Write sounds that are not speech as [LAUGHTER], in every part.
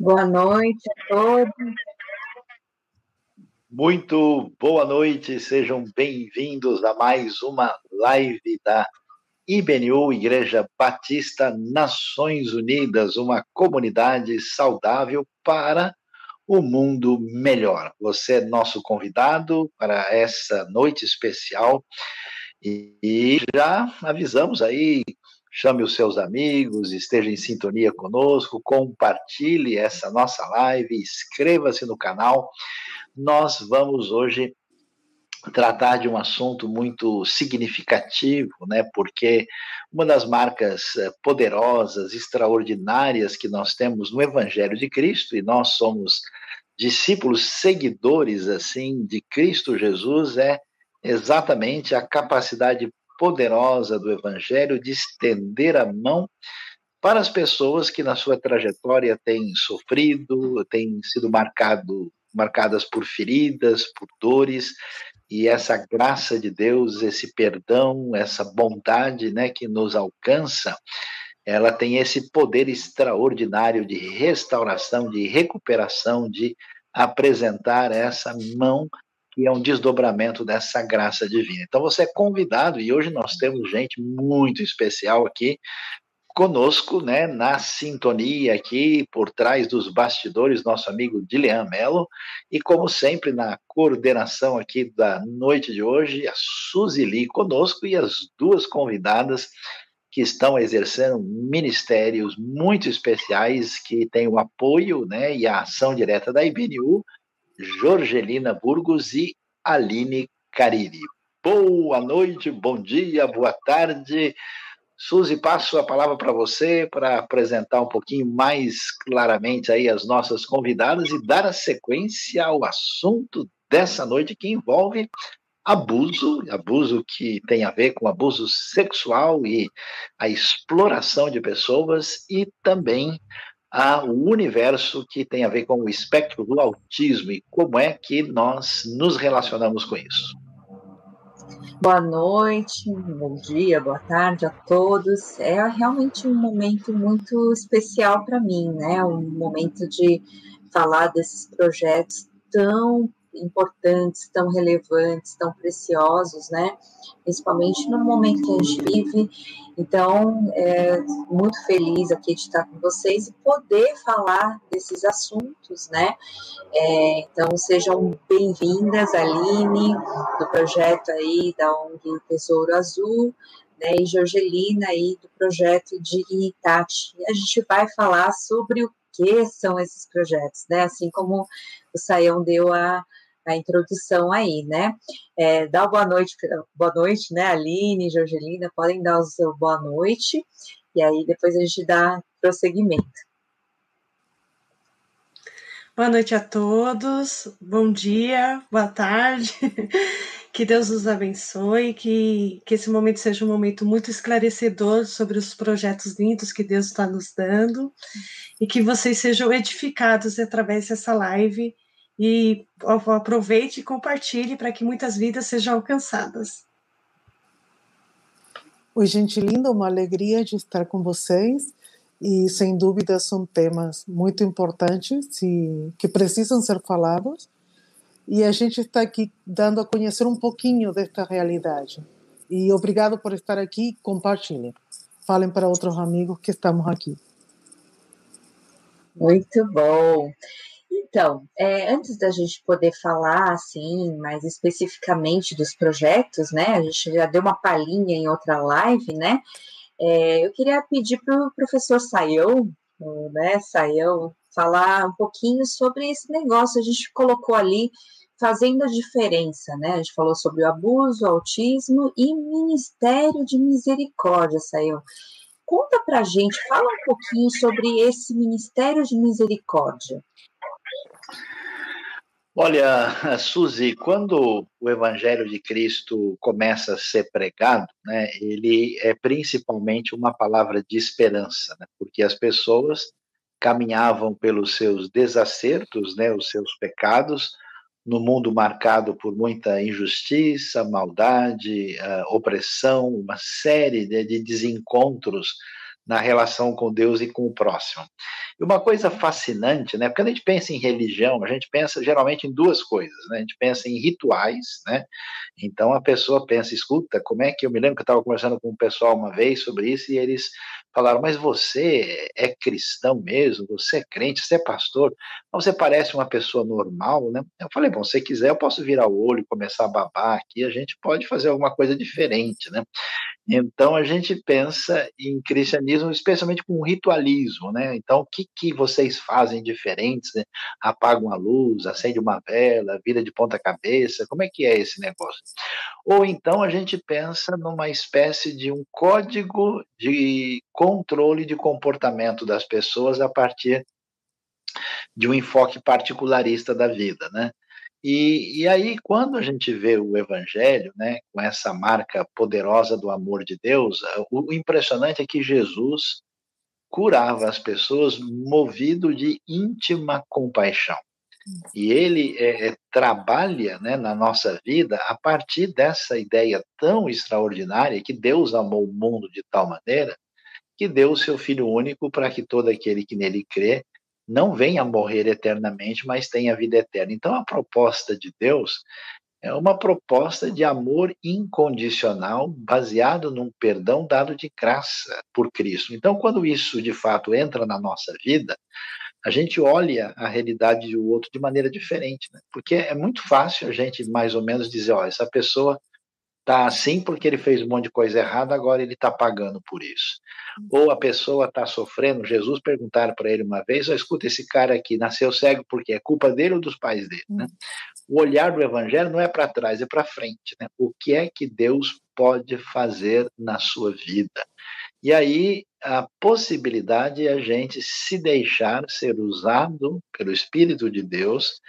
Boa noite a todos. Muito boa noite, sejam bem-vindos a mais uma live da IBNU, Igreja Batista Nações Unidas, uma comunidade saudável para o mundo melhor. Você é nosso convidado para essa noite especial e já avisamos aí chame os seus amigos, esteja em sintonia conosco, compartilhe essa nossa live, inscreva-se no canal. Nós vamos hoje tratar de um assunto muito significativo, né? Porque uma das marcas eh, poderosas, extraordinárias que nós temos no Evangelho de Cristo e nós somos discípulos seguidores assim de Cristo Jesus é exatamente a capacidade poderosa do Evangelho de estender a mão para as pessoas que na sua trajetória têm sofrido, têm sido marcado, marcadas por feridas, por dores, e essa graça de Deus, esse perdão, essa bondade né, que nos alcança, ela tem esse poder extraordinário de restauração, de recuperação, de apresentar essa mão que é um desdobramento dessa graça divina. Então você é convidado, e hoje nós temos gente muito especial aqui conosco, né, na sintonia aqui, por trás dos bastidores, nosso amigo Dilean Mello, e como sempre, na coordenação aqui da noite de hoje, a Suzy Lee conosco e as duas convidadas que estão exercendo ministérios muito especiais, que têm o apoio né, e a ação direta da IBNU, Jorgelina Burgos e Aline Cariri. Boa noite, bom dia, boa tarde. Suzy, passo a palavra para você para apresentar um pouquinho mais claramente aí as nossas convidadas e dar a sequência ao assunto dessa noite que envolve abuso, abuso que tem a ver com abuso sexual e a exploração de pessoas e também a o universo que tem a ver com o espectro do autismo e como é que nós nos relacionamos com isso. Boa noite, bom dia, boa tarde a todos. É realmente um momento muito especial para mim, né? Um momento de falar desses projetos tão importantes, tão relevantes, tão preciosos, né? Principalmente no momento que a gente vive. Então, é muito feliz aqui de estar com vocês e poder falar desses assuntos, né? É, então, sejam bem-vindas, Aline, do projeto aí da ONG Tesouro Azul, né, e Jorgelina aí do projeto Dignitate. E a gente vai falar sobre o que são esses projetos, né? Assim como o Saião deu a, a introdução aí, né? É, dá boa noite, boa noite, né, Aline, Jorgelina, podem dar o seu boa noite, e aí depois a gente dá prosseguimento. Boa noite a todos, bom dia, boa tarde, [LAUGHS] que Deus nos abençoe, que, que esse momento seja um momento muito esclarecedor sobre os projetos lindos que Deus está nos dando, e que vocês sejam edificados através dessa live e aproveite e compartilhe para que muitas vidas sejam alcançadas. Oi, gente linda, uma alegria de estar com vocês e sem dúvida são temas muito importantes e que precisam ser falados e a gente está aqui dando a conhecer um pouquinho desta realidade. E obrigado por estar aqui, compartilhem. Falem para outros amigos que estamos aqui. Muito bom. Então, é, antes da gente poder falar assim mais especificamente dos projetos, né? A gente já deu uma palhinha em outra live, né? É, eu queria pedir para o professor Saião, né, Saião, falar um pouquinho sobre esse negócio. A gente colocou ali fazendo a diferença, né? A gente falou sobre o abuso, o autismo e Ministério de Misericórdia, Saião. Conta para a gente, fala um pouquinho sobre esse Ministério de Misericórdia. Olha, [LAUGHS] Suzy, quando o Evangelho de Cristo começa a ser pregado, né, ele é principalmente uma palavra de esperança, né, porque as pessoas caminhavam pelos seus desacertos, né, os seus pecados, no mundo marcado por muita injustiça, maldade, uh, opressão, uma série de, de desencontros na relação com Deus e com o próximo. E uma coisa fascinante, né? Porque quando a gente pensa em religião, a gente pensa geralmente em duas coisas, né? A gente pensa em rituais, né? Então a pessoa pensa, escuta, como é que eu me lembro que eu estava conversando com um pessoal uma vez sobre isso e eles falaram, mas você é cristão mesmo? Você é crente? Você é pastor? Você parece uma pessoa normal, né? Eu falei, bom, se quiser, eu posso virar o olho e começar a babar aqui, a gente pode fazer alguma coisa diferente, né? Então a gente pensa em cristianismo, especialmente com ritualismo, né? Então o que, que vocês fazem diferentes? Né? Apagam a luz, acende uma vela, vira de ponta cabeça, como é que é esse negócio? Ou então a gente pensa numa espécie de um código de controle de comportamento das pessoas a partir de um enfoque particularista da vida, né? E, e aí, quando a gente vê o Evangelho, né, com essa marca poderosa do amor de Deus, o, o impressionante é que Jesus curava as pessoas movido de íntima compaixão. E ele é, trabalha né, na nossa vida a partir dessa ideia tão extraordinária que Deus amou o mundo de tal maneira que deu o seu Filho único para que todo aquele que nele crê não venha morrer eternamente, mas tenha vida eterna. Então, a proposta de Deus é uma proposta de amor incondicional, baseado num perdão dado de graça por Cristo. Então, quando isso de fato entra na nossa vida, a gente olha a realidade do outro de maneira diferente, né? porque é muito fácil a gente mais ou menos dizer, ó, essa pessoa tá assim porque ele fez um monte de coisa errada, agora ele está pagando por isso. Ou a pessoa está sofrendo, Jesus perguntaram para ele uma vez, oh, escuta, esse cara aqui nasceu cego porque é culpa dele ou dos pais dele? Né? O olhar do evangelho não é para trás, é para frente. Né? O que é que Deus pode fazer na sua vida? E aí a possibilidade é a gente se deixar ser usado pelo Espírito de Deus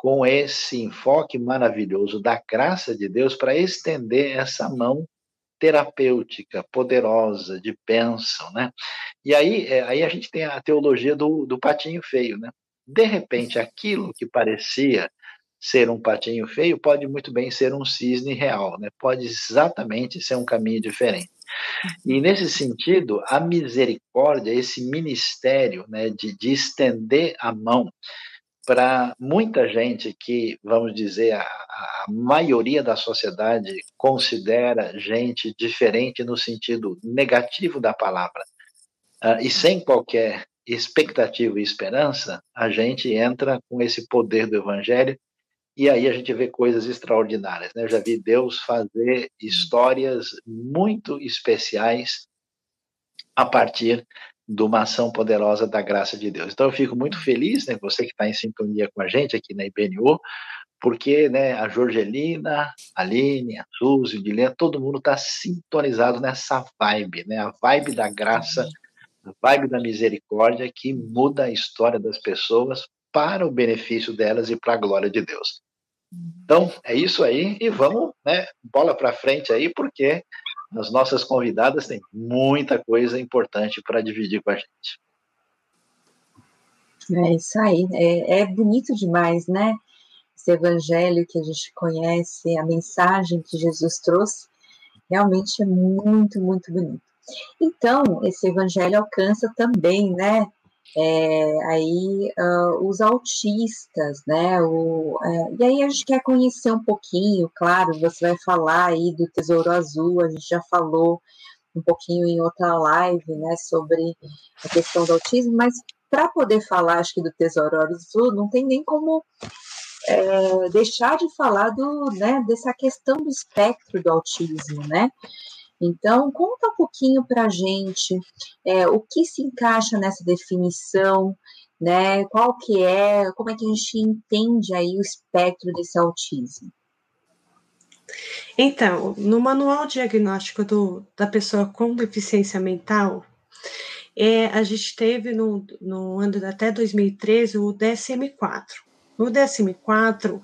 com esse enfoque maravilhoso da graça de Deus para estender essa mão terapêutica, poderosa, de bênção, né? E aí, é, aí a gente tem a teologia do, do patinho feio, né? De repente, aquilo que parecia ser um patinho feio pode muito bem ser um cisne real, né? Pode exatamente ser um caminho diferente. E nesse sentido, a misericórdia, esse ministério, né, de, de estender a mão para muita gente que, vamos dizer, a, a, maioria da sociedade considera gente diferente no sentido negativo da palavra, uh, e sem qualquer expectativa e esperança, a gente entra com esse poder do evangelho e aí a gente vê coisas extraordinárias. Né? Eu já vi Deus fazer histórias muito especiais a partir de uma ação poderosa da graça de Deus. Então eu fico muito feliz, né, você que está em sintonia com a gente aqui na IBNU, porque né, a Jorgelina, a Aline, a Suzy, o Dilene, todo mundo está sintonizado nessa vibe, né, a vibe da graça, a vibe da misericórdia que muda a história das pessoas para o benefício delas e para a glória de Deus. Então, é isso aí, e vamos, né, bola para frente aí, porque as nossas convidadas têm muita coisa importante para dividir com a gente. É isso aí, é, é, bonito demais, né? Esse evangelho que a gente conhece, a mensagem que Jesus trouxe, realmente é muito, muito bonito. Então, esse evangelho alcança também, né, é, aí uh, os autistas, né? O, é, e aí a gente quer conhecer um pouquinho, claro, você vai falar aí do Tesouro Azul, a gente já falou um pouquinho em outra live, né, sobre a questão do autismo, mas para poder falar, acho que do Tesouro Azul, não tem nem como é, deixar de falar do, né, dessa questão do espectro do autismo, né? Então, conta um pouquinho para a gente é, o que se encaixa nessa definição, né? Qual que é, como é que a gente entende aí o espectro desse autismo? Então, no manual diagnóstico do, da pessoa com deficiência mental, é, a gente teve no, no ano até 2013 o DSM-4. O DSM-4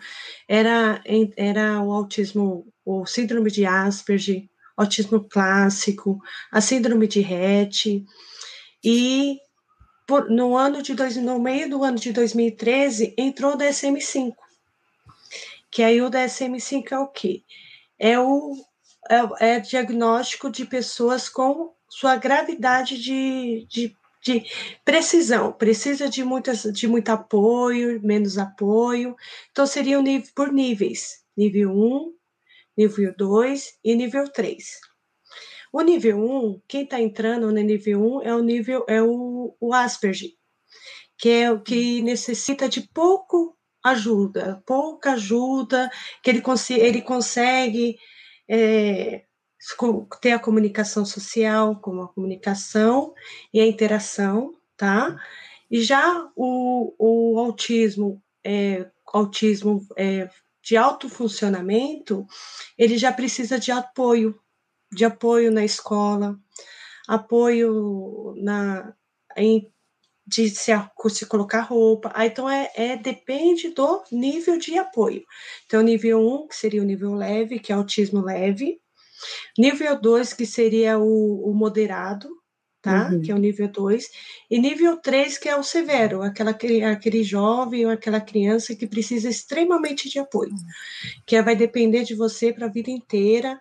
era, era o autismo, o síndrome de Asperger, autismo clássico, a síndrome de Rett, e por, no ano de dois, no meio do ano de 2013 entrou o DSM-5, que aí o DSM-5 é o quê? É o é, é diagnóstico de pessoas com sua gravidade de, de, de precisão. Precisa de, muitas, de muito apoio, menos apoio. Então, seria nível, por níveis. Nível 1, nível 2 e nível 3. O nível 1, quem está entrando no nível 1 é o nível, é o, o Asperger, que é o que necessita de pouco ajuda, pouca ajuda, que ele, cons ele consegue é, ter a comunicação social, como a comunicação e a interação, tá? E já o, o autismo, é, autismo é, de alto funcionamento, ele já precisa de apoio, de apoio na escola, apoio na, em de se, se colocar roupa. Ah, então, é, é, depende do nível de apoio. Então, nível 1, um, que seria o nível leve, que é autismo leve. Nível 2, que seria o, o moderado, tá? Uhum. Que é o nível 2. E nível 3, que é o severo, aquela, aquele jovem ou aquela criança que precisa extremamente de apoio. Uhum. Que vai depender de você para a vida inteira.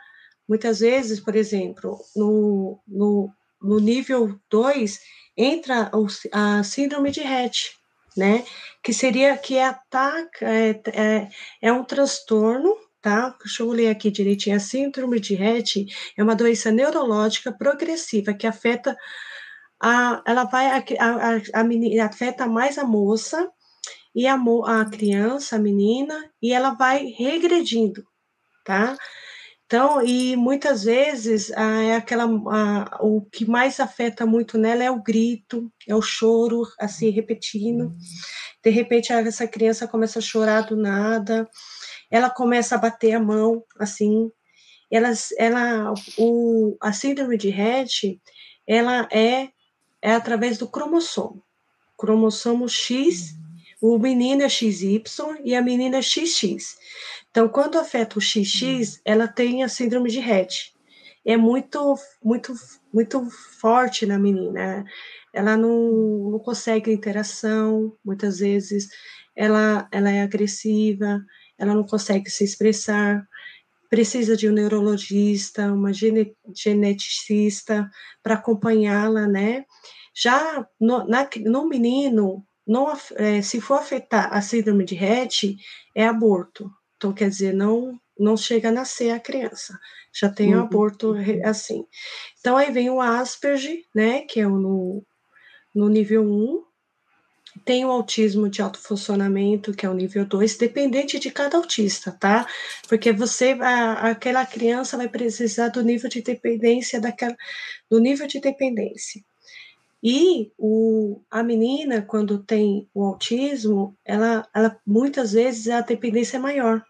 Muitas vezes, por exemplo, no, no, no nível 2, entra a síndrome de Rett, né? Que seria que ataca, é, é, é um transtorno tá? Deixa eu ler aqui direitinho. A síndrome de Rett é uma doença neurológica progressiva que afeta a, ela vai a, a, a menina, afeta mais a moça e a, a criança, a menina, e ela vai regredindo, tá? Então, e muitas vezes é aquela o que mais afeta muito nela é o grito, é o choro, assim, repetindo. De repente, essa criança começa a chorar do nada, ela começa a bater a mão, assim. Ela, ela, o, a síndrome de Rett, ela é, é através do cromossomo. Cromossomo X, o menino é XY e a menina é XX. Então, quando afeta o XX, ela tem a síndrome de Rett. É muito, muito, muito forte na menina. Ela não, não consegue interação, muitas vezes. Ela, ela é agressiva, ela não consegue se expressar. Precisa de um neurologista, uma geneticista para acompanhá-la, né? Já no, na, no menino, não, é, se for afetar a síndrome de Rett, é aborto. Então, quer dizer, não não chega a nascer a criança, já tem uhum. um aborto assim. Então, aí vem o Asperger, né, que é o no, no nível 1, tem o autismo de alto funcionamento, que é o nível 2, dependente de cada autista, tá? Porque você, a, aquela criança vai precisar do nível de dependência daquela, do nível de dependência. E o, a menina, quando tem o autismo, ela, ela muitas vezes a dependência é maior,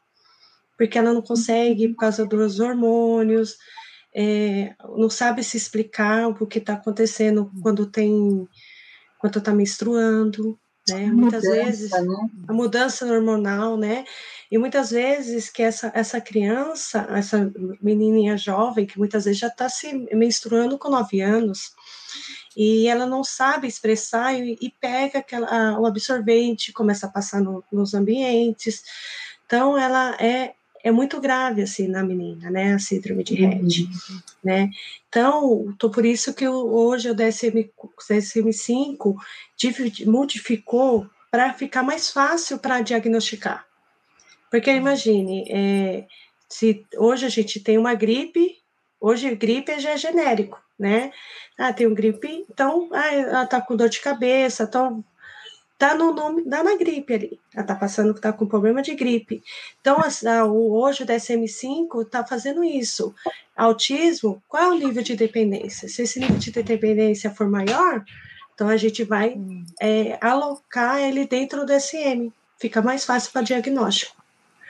porque ela não consegue, por causa dos hormônios, é, não sabe se explicar o que está acontecendo quando tem, quando está menstruando, né? Muitas mudança, vezes né? a mudança hormonal, né? E muitas vezes que essa, essa criança, essa menininha jovem, que muitas vezes já está se menstruando com nove anos, e ela não sabe expressar e, e pega aquela, a, o absorvente, começa a passar no, nos ambientes. Então, ela é, é muito grave, assim, na menina, né, a síndrome de Rett, uhum. né. Então, tô por isso que hoje o DSM, DSM-5 modificou para ficar mais fácil para diagnosticar. Porque imagine, é, se hoje a gente tem uma gripe, hoje gripe já é genérico, né? Ah, tem um gripe, então, ah, ela tá com dor de cabeça, então tá no nome, dá na gripe ali. Ela tá passando que tá com problema de gripe. Então, a, o, hoje o DSM-5 tá fazendo isso. Autismo, qual é o nível de dependência? Se esse nível de dependência for maior, então a gente vai é, alocar ele dentro do DSM. Fica mais fácil para diagnóstico.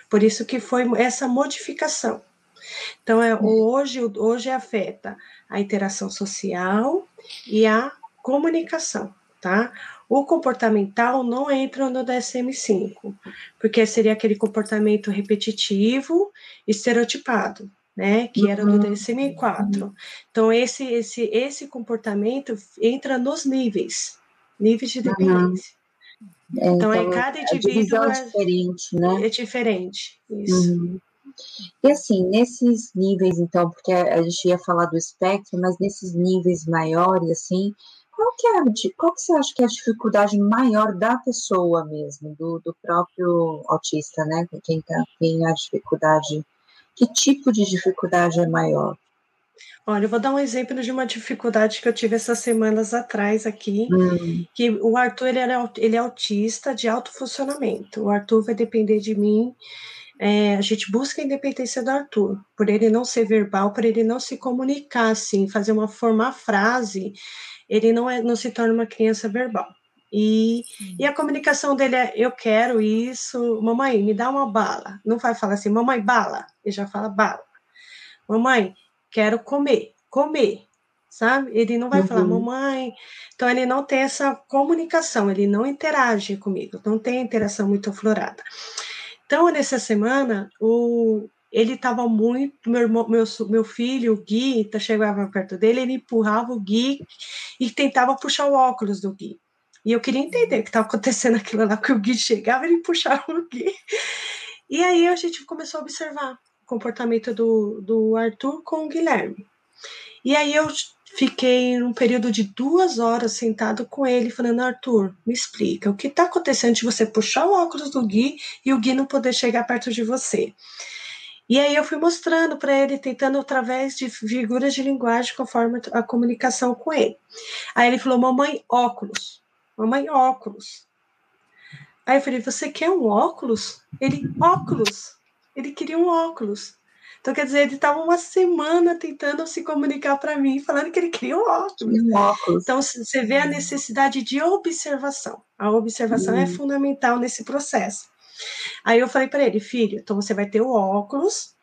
Por isso que foi essa modificação. Então, é, hoje, hoje afeta a interação social e a comunicação, tá? O comportamental não entra no DSM-5, porque seria aquele comportamento repetitivo, estereotipado, né, que era do DSM-4. Então, esse, esse, esse comportamento entra nos níveis, níveis de dependência. Uhum. então, então, é cada indivíduo é diferente, né? É diferente, isso. Uhum. E assim, nesses níveis, então, porque a gente ia falar do espectro, mas nesses níveis maiores, assim, qual que é, qual que você acha que é a dificuldade maior da pessoa mesmo, do, do próprio autista, né? Quem tá, tem a dificuldade, que tipo de dificuldade é maior? Olha, eu vou dar um exemplo de uma dificuldade que eu tive essas semanas atrás aqui, hum. que o Arthur ele é, ele é autista de alto funcionamento. O Arthur vai depender de mim. É, a gente busca a independência do Arthur, por ele não ser verbal, por ele não se comunicar assim, fazer uma formar frase ele não, é, não se torna uma criança verbal. E, e a comunicação dele é: eu quero isso, mamãe, me dá uma bala. Não vai falar assim, mamãe, bala. Ele já fala bala. Mamãe, quero comer, comer, sabe? Ele não vai uhum. falar, mamãe. Então, ele não tem essa comunicação, ele não interage comigo, não tem interação muito aflorada. Então, nessa semana, o, ele estava muito. Meu, irmão, meu, meu filho, o Gui, tá, chegava perto dele, ele empurrava o Gui e tentava puxar o óculos do Gui. E eu queria entender o que estava acontecendo aquilo lá, que o Gui chegava e ele puxava o Gui. E aí a gente começou a observar o comportamento do, do Arthur com o Guilherme. E aí eu fiquei um período de duas horas sentado com ele, falando: Arthur, me explica, o que está acontecendo de você puxar o óculos do Gui e o Gui não poder chegar perto de você? E aí eu fui mostrando para ele, tentando através de figuras de linguagem, conforme a comunicação com ele. Aí ele falou: Mamãe, óculos. Mamãe, óculos. Aí eu falei: Você quer um óculos? Ele, óculos. Ele queria um óculos. Então, quer dizer, ele estava uma semana tentando se comunicar para mim, falando que ele queria um óculos. Um óculos. Então, você vê a necessidade de observação. A observação é uhum. fundamental nesse processo. Aí eu falei para ele, filho, então você vai ter o óculos,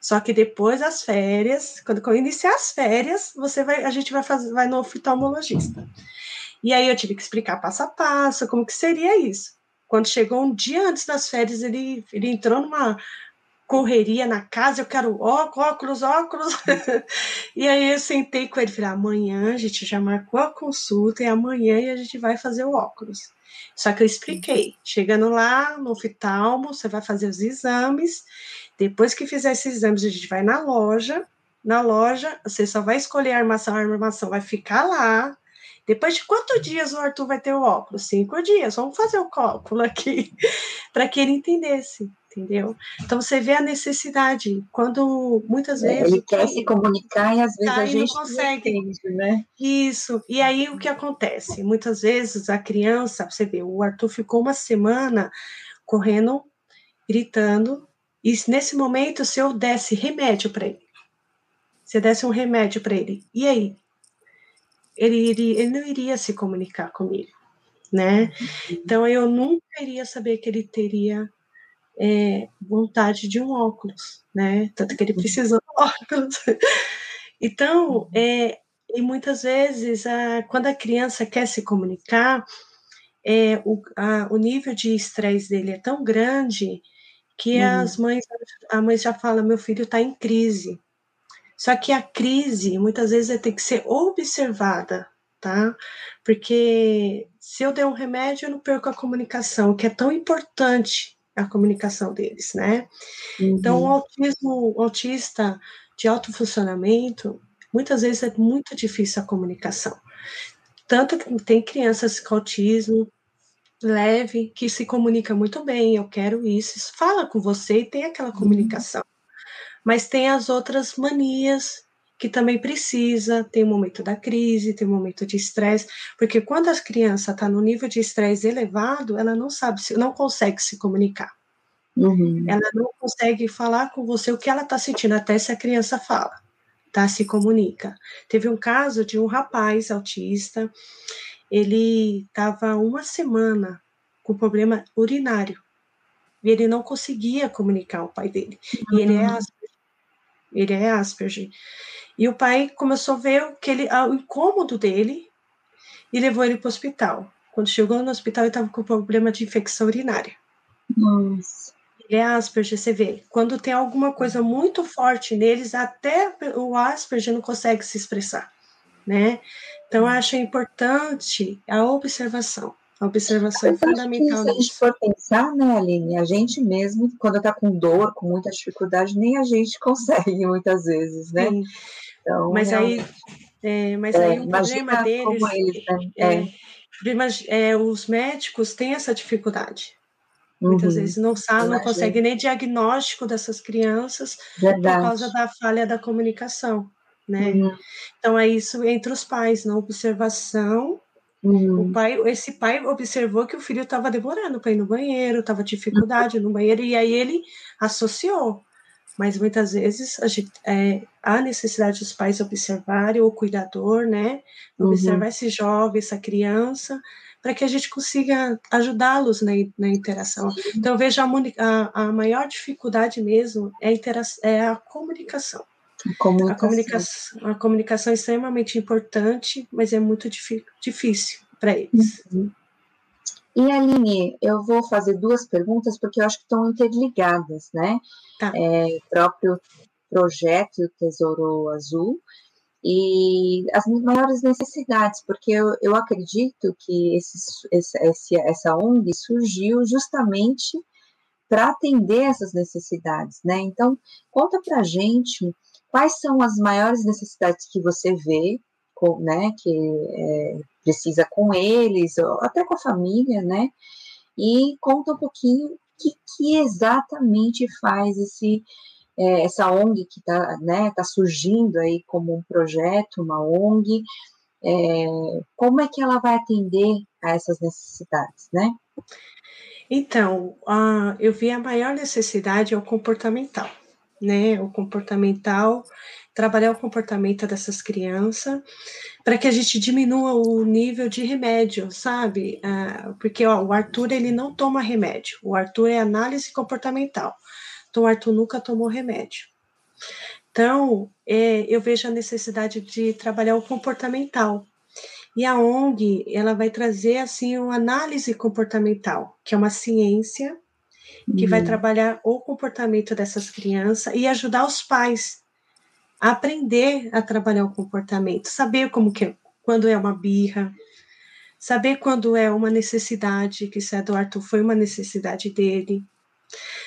só que depois das férias, quando eu iniciar as férias, você vai, a gente vai fazer, vai no oftalmologista. E aí eu tive que explicar passo a passo como que seria isso. Quando chegou um dia antes das férias, ele, ele entrou numa correria na casa, eu quero óculos, óculos. [LAUGHS] e aí eu sentei com ele, falei, amanhã a gente já marcou a consulta e amanhã a gente vai fazer o óculos. Só que eu expliquei. Chegando lá no oftalmo, você vai fazer os exames. Depois que fizer esses exames, a gente vai na loja. Na loja, você só vai escolher a armação, a armação vai ficar lá. Depois de quantos dias o Arthur vai ter o óculos? Cinco dias. Vamos fazer o cálculo aqui, [LAUGHS] para que ele entendesse entendeu? Então você vê a necessidade quando muitas é, vezes ele quer se comunicar e às vezes a gente não consegue, não entende, né? Isso. E aí o que acontece? Muitas vezes a criança, você vê, o Arthur ficou uma semana correndo, gritando, e nesse momento se eu desse remédio para ele, se eu desse um remédio para ele, e aí ele, iria, ele não iria se comunicar comigo, né? Uhum. Então eu nunca iria saber que ele teria é, vontade de um óculos, né? Tanto que ele precisou de óculos. [LAUGHS] Então, é, e muitas vezes, a, quando a criança quer se comunicar, é, o, a, o nível de estresse dele é tão grande que uhum. as mães, a mãe já fala, meu filho está em crise. Só que a crise, muitas vezes, tem que ser observada, tá? Porque se eu der um remédio, eu não perco a comunicação, que é tão importante a comunicação deles, né? Uhum. Então, o autismo, o autista de alto funcionamento, muitas vezes é muito difícil a comunicação. Tanto que tem crianças com autismo leve que se comunica muito bem, eu quero isso, fala com você e tem aquela uhum. comunicação. Uhum. Mas tem as outras manias que também precisa, tem o momento da crise, tem o momento de estresse, porque quando a criança está no nível de estresse elevado, ela não sabe, não consegue se comunicar. Uhum. Ela não consegue falar com você o que ela está sentindo, até se a criança fala, tá? Se comunica. Teve um caso de um rapaz autista, ele estava uma semana com problema urinário, e ele não conseguia comunicar o pai dele. Uhum. E ele é uhum. Ele é Asperger. E o pai começou a ver o, que ele, o incômodo dele e levou ele para o hospital. Quando chegou no hospital, ele estava com problema de infecção urinária. Nossa. Ele é Asperger, você vê. Quando tem alguma coisa muito forte neles, até o Asperger não consegue se expressar, né? Então, eu acho importante a observação. A observação é fundamental. se a gente for pensar, né, Aline, a gente mesmo, quando está com dor, com muita dificuldade, nem a gente [LAUGHS] consegue muitas vezes, né? Sim. Então, mas aí, é, mas é, aí o problema deles eles, né? é, é, os médicos têm essa dificuldade. Uhum. Muitas vezes não sabe, não consegue nem diagnóstico dessas crianças Verdade. por causa da falha da comunicação, né? Uhum. Então é isso entre os pais, na observação. Uhum. O pai, esse pai observou que o filho estava demorando para ir no banheiro, estava dificuldade no banheiro e aí ele associou. Mas muitas vezes a gente, é, há necessidade dos pais observarem o cuidador, né? Observar uhum. esse jovem, essa criança, para que a gente consiga ajudá-los na, na, interação. Então, eu vejo a, a, a maior dificuldade mesmo é a, é a comunicação. A comunicação. a comunicação. é extremamente importante, mas é muito difícil para eles. Uhum. E Aline, eu vou fazer duas perguntas porque eu acho que estão interligadas, né? Tá. É, próprio projeto Tesouro Azul e as maiores necessidades, porque eu, eu acredito que esse, esse, essa ONG surgiu justamente para atender essas necessidades, né? Então, conta para gente quais são as maiores necessidades que você vê, com, né, que é, precisa com eles, ou até com a família, né? E conta um pouquinho o que, que exatamente faz esse é, essa ONG que está né, tá surgindo aí como um projeto, uma ONG, é, como é que ela vai atender a essas necessidades, né? Então, uh, eu vi a maior necessidade é o comportamental, né? O comportamental, trabalhar o comportamento dessas crianças para que a gente diminua o nível de remédio, sabe? Uh, porque ó, o Arthur ele não toma remédio, o Arthur é análise comportamental. Então, o Arthur nunca tomou remédio. Então, é, eu vejo a necessidade de trabalhar o comportamental. E a ONG, ela vai trazer, assim, uma análise comportamental, que é uma ciência que uhum. vai trabalhar o comportamento dessas crianças e ajudar os pais a aprender a trabalhar o comportamento, saber como que é, quando é uma birra, saber quando é uma necessidade, que isso é do Arthur foi uma necessidade dele,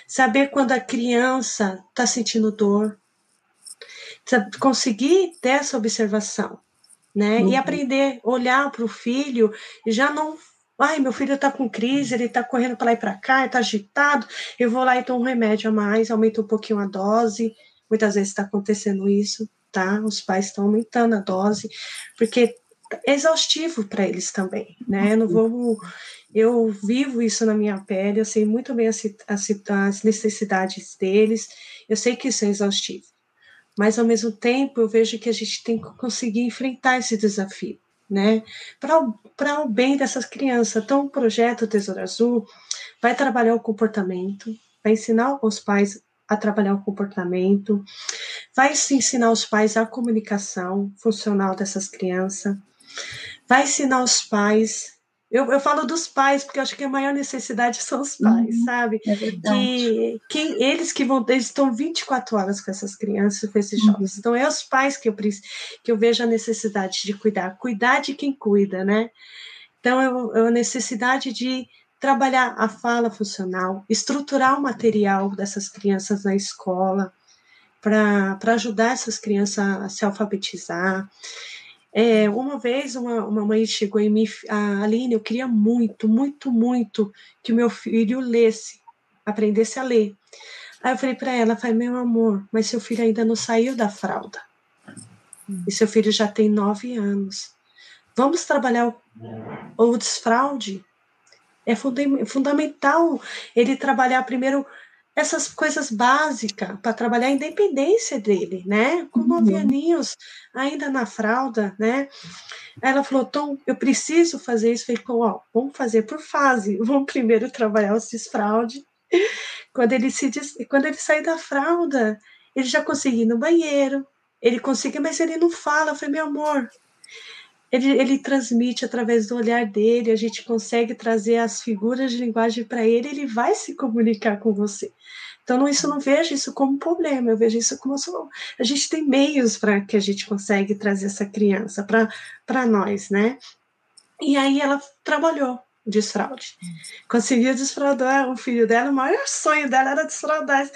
Saber quando a criança está sentindo dor. Conseguir ter essa observação, né? Uhum. E aprender, olhar para o filho já não. Ai, meu filho está com crise, ele está correndo para lá e para cá, está agitado. Eu vou lá e dou um remédio a mais, aumento um pouquinho a dose. Muitas vezes está acontecendo isso, tá? Os pais estão aumentando a dose, porque é exaustivo para eles também, né? Eu não vou eu vivo isso na minha pele, eu sei muito bem as, as necessidades deles, eu sei que isso é exaustivo. Mas, ao mesmo tempo, eu vejo que a gente tem que conseguir enfrentar esse desafio, né? Para o bem dessas crianças. Então, o projeto Tesouro Azul vai trabalhar o comportamento, vai ensinar os pais a trabalhar o comportamento, vai se ensinar os pais a comunicação funcional dessas crianças, vai ensinar os pais eu, eu falo dos pais, porque eu acho que a maior necessidade são os pais, uhum, sabe? É que, que eles que vão, eles estão 24 horas com essas crianças, com esses uhum. jovens. Então, é os pais que eu, que eu vejo a necessidade de cuidar, cuidar de quem cuida, né? Então, é, é a necessidade de trabalhar a fala funcional, estruturar o material dessas crianças na escola, para ajudar essas crianças a se alfabetizar. É, uma vez uma, uma mãe chegou em mim, a Aline, eu queria muito, muito, muito que o meu filho lesse, aprendesse a ler. Aí eu falei para ela, falei, meu amor, mas seu filho ainda não saiu da fralda. E seu filho já tem nove anos. Vamos trabalhar o, o desfraude? É fundamental ele trabalhar primeiro essas coisas básicas para trabalhar a independência dele, né? Com nove uhum. aninhos, ainda na fralda, né? Ela falou, Tom, eu preciso fazer isso. Falei, ó, vamos fazer por fase. Vamos primeiro trabalhar o cisfraude. Quando ele se quando ele sair da fralda, ele já conseguiu ir no banheiro, ele consegue, mas ele não fala. Eu falei, meu amor, ele, ele transmite através do olhar dele, a gente consegue trazer as figuras de linguagem para ele, ele vai se comunicar com você. Então, não, isso não vejo isso como problema, eu vejo isso como a gente tem meios para que a gente consegue trazer essa criança para nós, né? E aí ela trabalhou, desfraude. Conseguiu desfraudar o filho dela, o maior sonho dela era desfraudar.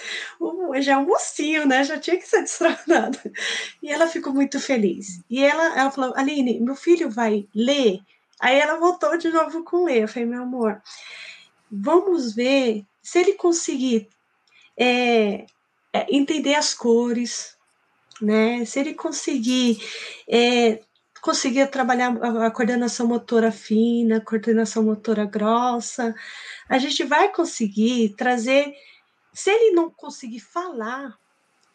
Já é um mocinho, né? Já tinha que ser desfraudado. [LAUGHS] E ela ficou muito feliz. E ela, ela falou: Aline, meu filho vai ler. Aí ela voltou de novo com ler. Eu falei: meu amor, vamos ver se ele conseguir é, é, entender as cores, né? Se ele conseguir é, conseguir trabalhar a coordenação motora fina, a coordenação motora grossa, a gente vai conseguir trazer. Se ele não conseguir falar,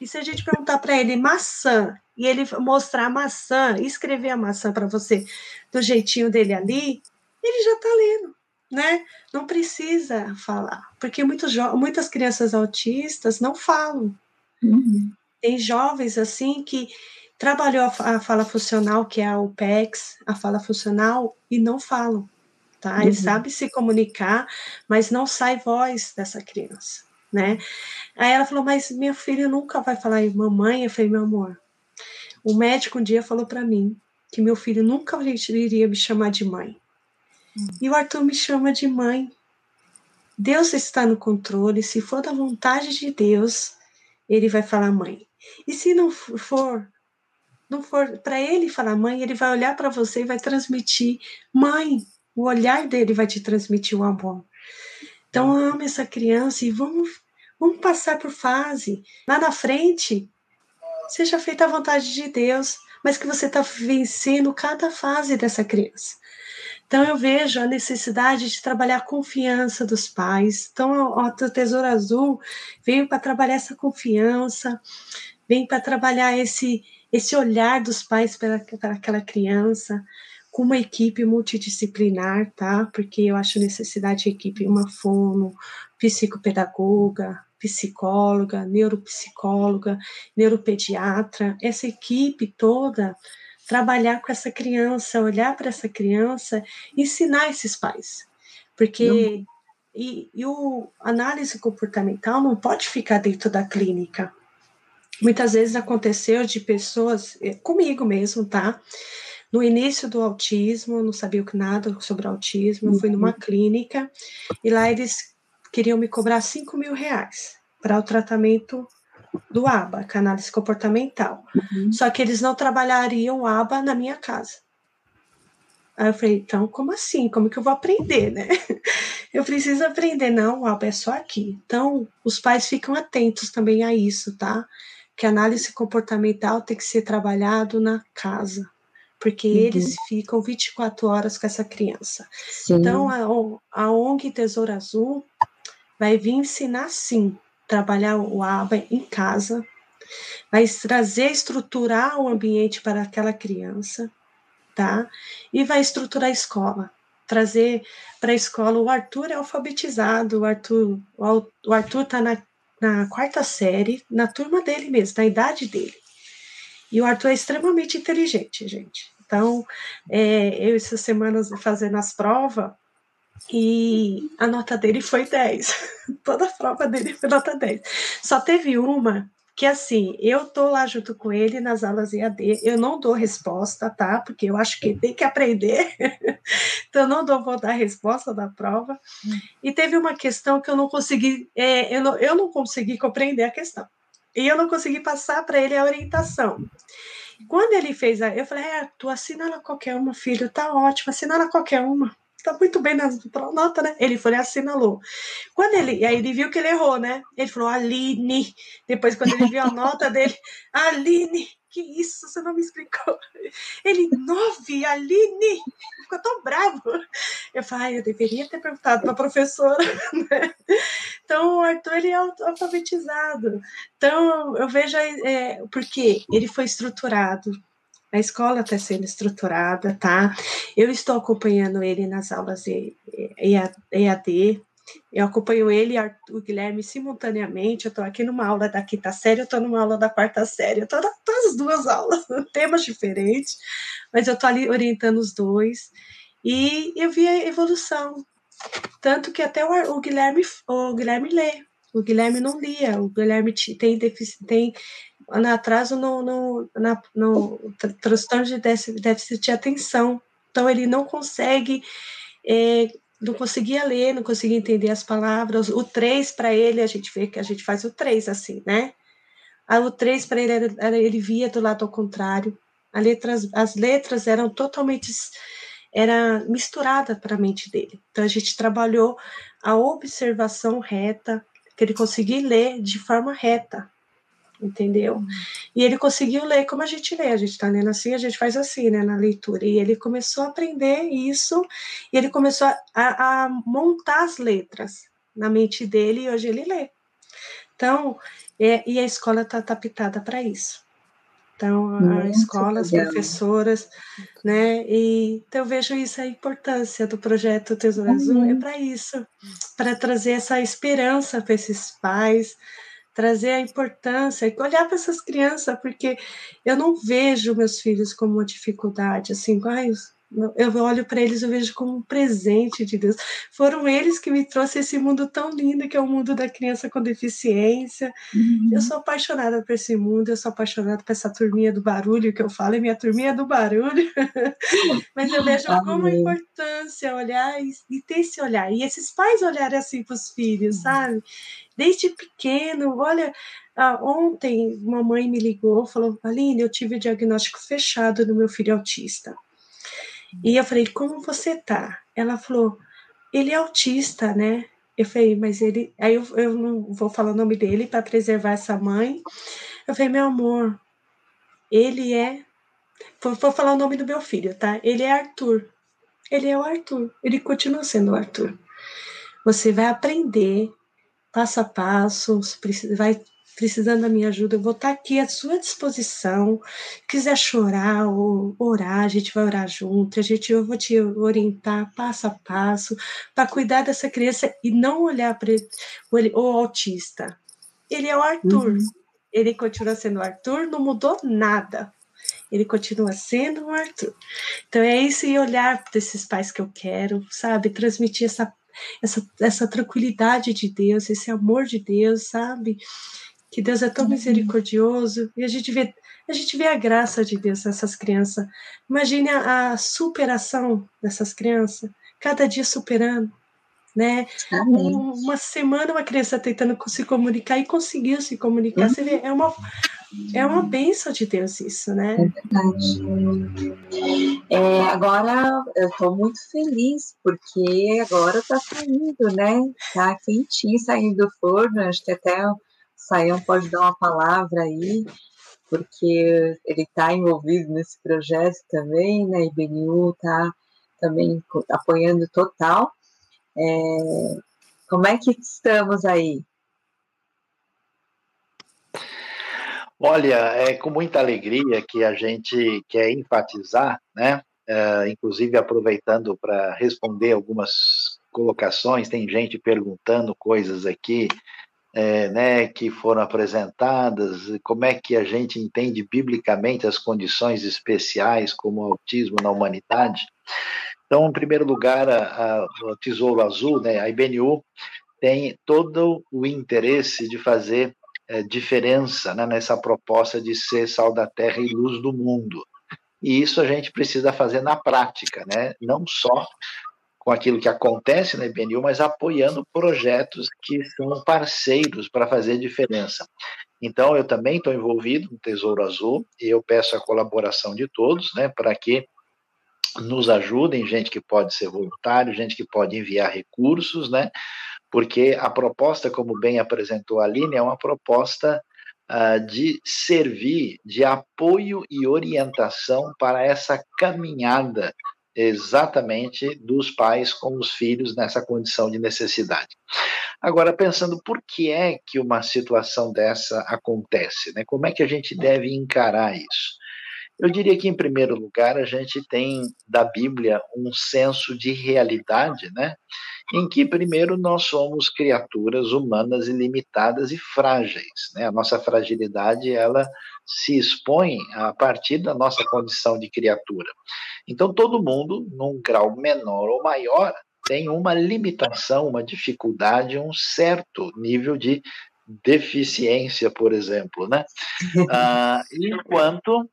e se a gente perguntar para ele maçã, e ele mostrar a maçã, escrever a maçã para você do jeitinho dele ali, ele já está lendo, né? Não precisa falar, porque muitos, muitas crianças autistas não falam. Uhum. Tem jovens assim que trabalhou a, fala funcional, que é a UPEX, a fala funcional, e não falam. Tá? Uhum. Ele sabe se comunicar, mas não sai voz dessa criança, né? Aí ela falou, mas meu filho nunca vai falar mamãe. Eu falei, meu amor, o médico um dia falou para mim que meu filho nunca iria me chamar de mãe. Uhum. E o Arthur me chama de mãe. Deus está no controle, se for da vontade de Deus, ele vai falar mãe. E se não for, não for para ele falar mãe, ele vai olhar para você e vai transmitir mãe. O olhar dele vai te transmitir o amor. Então ame essa criança e vamos, vamos passar por fase. Lá na frente, seja feita a vontade de Deus, mas que você está vencendo cada fase dessa criança. Então eu vejo a necessidade de trabalhar a confiança dos pais. Então o Tesouro Azul veio para trabalhar essa confiança, vem para trabalhar esse esse olhar dos pais para, para aquela criança, com uma equipe multidisciplinar, tá? Porque eu acho necessidade de equipe, uma fono, psicopedagoga, psicóloga, neuropsicóloga, neuropediatra, essa equipe toda trabalhar com essa criança, olhar para essa criança, ensinar esses pais. Porque e, e o análise comportamental não pode ficar dentro da clínica. Muitas vezes aconteceu de pessoas, eh, comigo mesmo, tá? No início do autismo, eu não sabia nada sobre autismo, eu fui numa uhum. clínica e lá eles queriam me cobrar 5 mil reais para o tratamento do ABA, é análise comportamental. Uhum. Só que eles não trabalhariam ABA na minha casa. Aí eu falei, então, como assim? Como que eu vou aprender, né? [LAUGHS] Eu preciso aprender. Não, o ABA é só aqui. Então, os pais ficam atentos também a isso, tá? Que a análise comportamental tem que ser trabalhado na casa, porque uhum. eles ficam 24 horas com essa criança. Sim. Então, a, a ONG Tesouro Azul vai vir ensinar, sim, trabalhar o ABA em casa, vai trazer, estruturar o ambiente para aquela criança, tá? E vai estruturar a escola, trazer para a escola. O Arthur é alfabetizado, o Arthur, o Arthur está na na quarta série, na turma dele mesmo, na idade dele. E o Arthur é extremamente inteligente, gente. Então, é, eu essas semanas fazendo as provas, e a nota dele foi 10. [LAUGHS] Toda a prova dele foi nota 10. Só teve uma que assim, eu tô lá junto com ele nas aulas EAD, eu não dou resposta, tá? Porque eu acho que tem que aprender, [LAUGHS] então eu não dou, vou dar resposta da prova. E teve uma questão que eu não consegui, é, eu, não, eu não consegui compreender a questão. E eu não consegui passar para ele a orientação. Quando ele fez a. Eu falei, é, tu assinala qualquer uma, filho, tá ótimo, assinala qualquer uma tá muito bem na nota, né? Ele foi e assinalou. Quando ele, aí ele viu que ele errou, né? Ele falou, Aline. Depois, quando ele viu a nota dele, [LAUGHS] Aline, que isso? Você não me explicou. Ele, nove, Aline. Ficou tão bravo. Eu falei, eu deveria ter perguntado para a professora. [LAUGHS] Né? Então, o Arthur, ele é alfabetizado. Então, eu vejo, é, porque ele foi estruturado a escola está sendo estruturada, tá? Eu estou acompanhando ele nas aulas EAD. Eu acompanho ele e o Guilherme simultaneamente. Eu estou aqui numa aula da quinta série, eu estou numa aula da quarta série. Eu estou nas duas aulas, [LAUGHS] temas diferentes, mas eu estou ali orientando os dois. E eu vi a evolução. Tanto que até o, o Guilherme, o Guilherme lê. O Guilherme não lia, o Guilherme tem, tem atraso no, no, na, no transtorno de déficit de atenção. Então, ele não consegue é, não conseguia ler, não conseguia entender as palavras. O 3 para ele, a gente vê que a gente faz o 3 assim, né? Aí, o 3 para ele era, ele via do lado ao contrário. Letras, as letras eram totalmente era misturada para a mente dele. Então a gente trabalhou a observação reta, que ele conseguia ler de forma reta, entendeu? Uhum. E ele conseguiu ler como a gente lê, a gente está lendo assim, a gente faz assim, né, na leitura. E ele começou a aprender isso, e ele começou a, a montar as letras na mente dele, e hoje ele lê. Então, é, e a escola está adaptada para isso. Então, a escola, as professoras, né? E então eu vejo isso a importância do projeto Tesouro uhum. Azul é para isso, para trazer essa esperança para esses pais, trazer a importância e olhar para essas crianças, porque eu não vejo meus filhos como uma dificuldade, assim, ai, eu olho para eles, eu vejo como um presente de Deus. Foram eles que me trouxeram esse mundo tão lindo que é o mundo da criança com deficiência. Uhum. Eu sou apaixonada por esse mundo, eu sou apaixonada por essa turminha do barulho que eu falo, é minha turminha do barulho. [LAUGHS] Mas eu vejo como importância olhar e, e, ter esse olhar. E esses pais olharem assim para os filhos, uhum. sabe? Desde pequeno, olha, ah, ontem uma mãe me ligou, falou, Aline, eu tive o diagnóstico fechado do meu filho autista. E eu falei, como você tá? Ela falou, ele é autista, né? Eu falei, mas ele. Aí eu, eu não vou falar o nome dele para preservar essa mãe. Eu falei, meu amor, ele é. Vou, vou falar o nome do meu filho, tá? Ele é Arthur. Ele é o Arthur. Ele continua sendo o Arthur. Você vai aprender passo a passo, vai precisando da minha ajuda, eu vou estar aqui à sua disposição. Quiser chorar ou orar, a gente vai orar junto, a gente, eu vou te orientar passo a passo para cuidar dessa criança e não olhar para o autista. Ele é o Arthur. Uhum. Ele continua sendo o Arthur, não mudou nada. Ele continua sendo um Arthur. Então é esse olhar desses pais que eu quero, sabe? Transmitir essa essa, essa tranquilidade de Deus, esse amor de Deus, sabe? Que Deus é tão uhum. misericordioso e a gente vê a gente vê a graça de Deus nessas crianças. Imagine a, a superação dessas crianças, cada dia superando, né? Um, uma semana uma criança tentando se comunicar e conseguiu se comunicar. Uhum. Você vê, é uma é uma bênção de Deus isso, né? É verdade. É, agora eu estou muito feliz porque agora está saindo, né? Tá quentinho saindo do forno. Acho que até Saião pode dar uma palavra aí, porque ele está envolvido nesse projeto também, né? IBNU está também apoiando total. É, como é que estamos aí? Olha, é com muita alegria que a gente quer enfatizar, né? É, inclusive aproveitando para responder algumas colocações, tem gente perguntando coisas aqui é, né, que foram apresentadas, como é que a gente entende biblicamente as condições especiais como o autismo na humanidade. Então, em primeiro lugar, a, a, o Tesouro Azul, né, a IBNU, tem todo o interesse de fazer é, diferença né, nessa proposta de ser sal da terra e luz do mundo. E isso a gente precisa fazer na prática, né? não só com aquilo que acontece na IBNU, mas apoiando projetos que são parceiros para fazer diferença. Então, eu também estou envolvido no Tesouro Azul e eu peço a colaboração de todos, né, para que nos ajudem, gente que pode ser voluntário, gente que pode enviar recursos, né, porque a proposta, como bem apresentou a Aline, é uma proposta uh, de servir de apoio e orientação para essa caminhada exatamente dos pais com os filhos nessa condição de necessidade. Agora, pensando por que é que uma situação dessa acontece, né? como é que a gente deve encarar isso? Eu diria que, em primeiro lugar, a gente tem da Bíblia um senso de realidade, né? em que, primeiro, nós somos criaturas humanas ilimitadas e frágeis. Né? A nossa fragilidade ela se expõe a partir da nossa condição de criatura. Então, todo mundo, num grau menor ou maior, tem uma limitação, uma dificuldade, um certo nível de deficiência, por exemplo, né? [LAUGHS] Ah, enquanto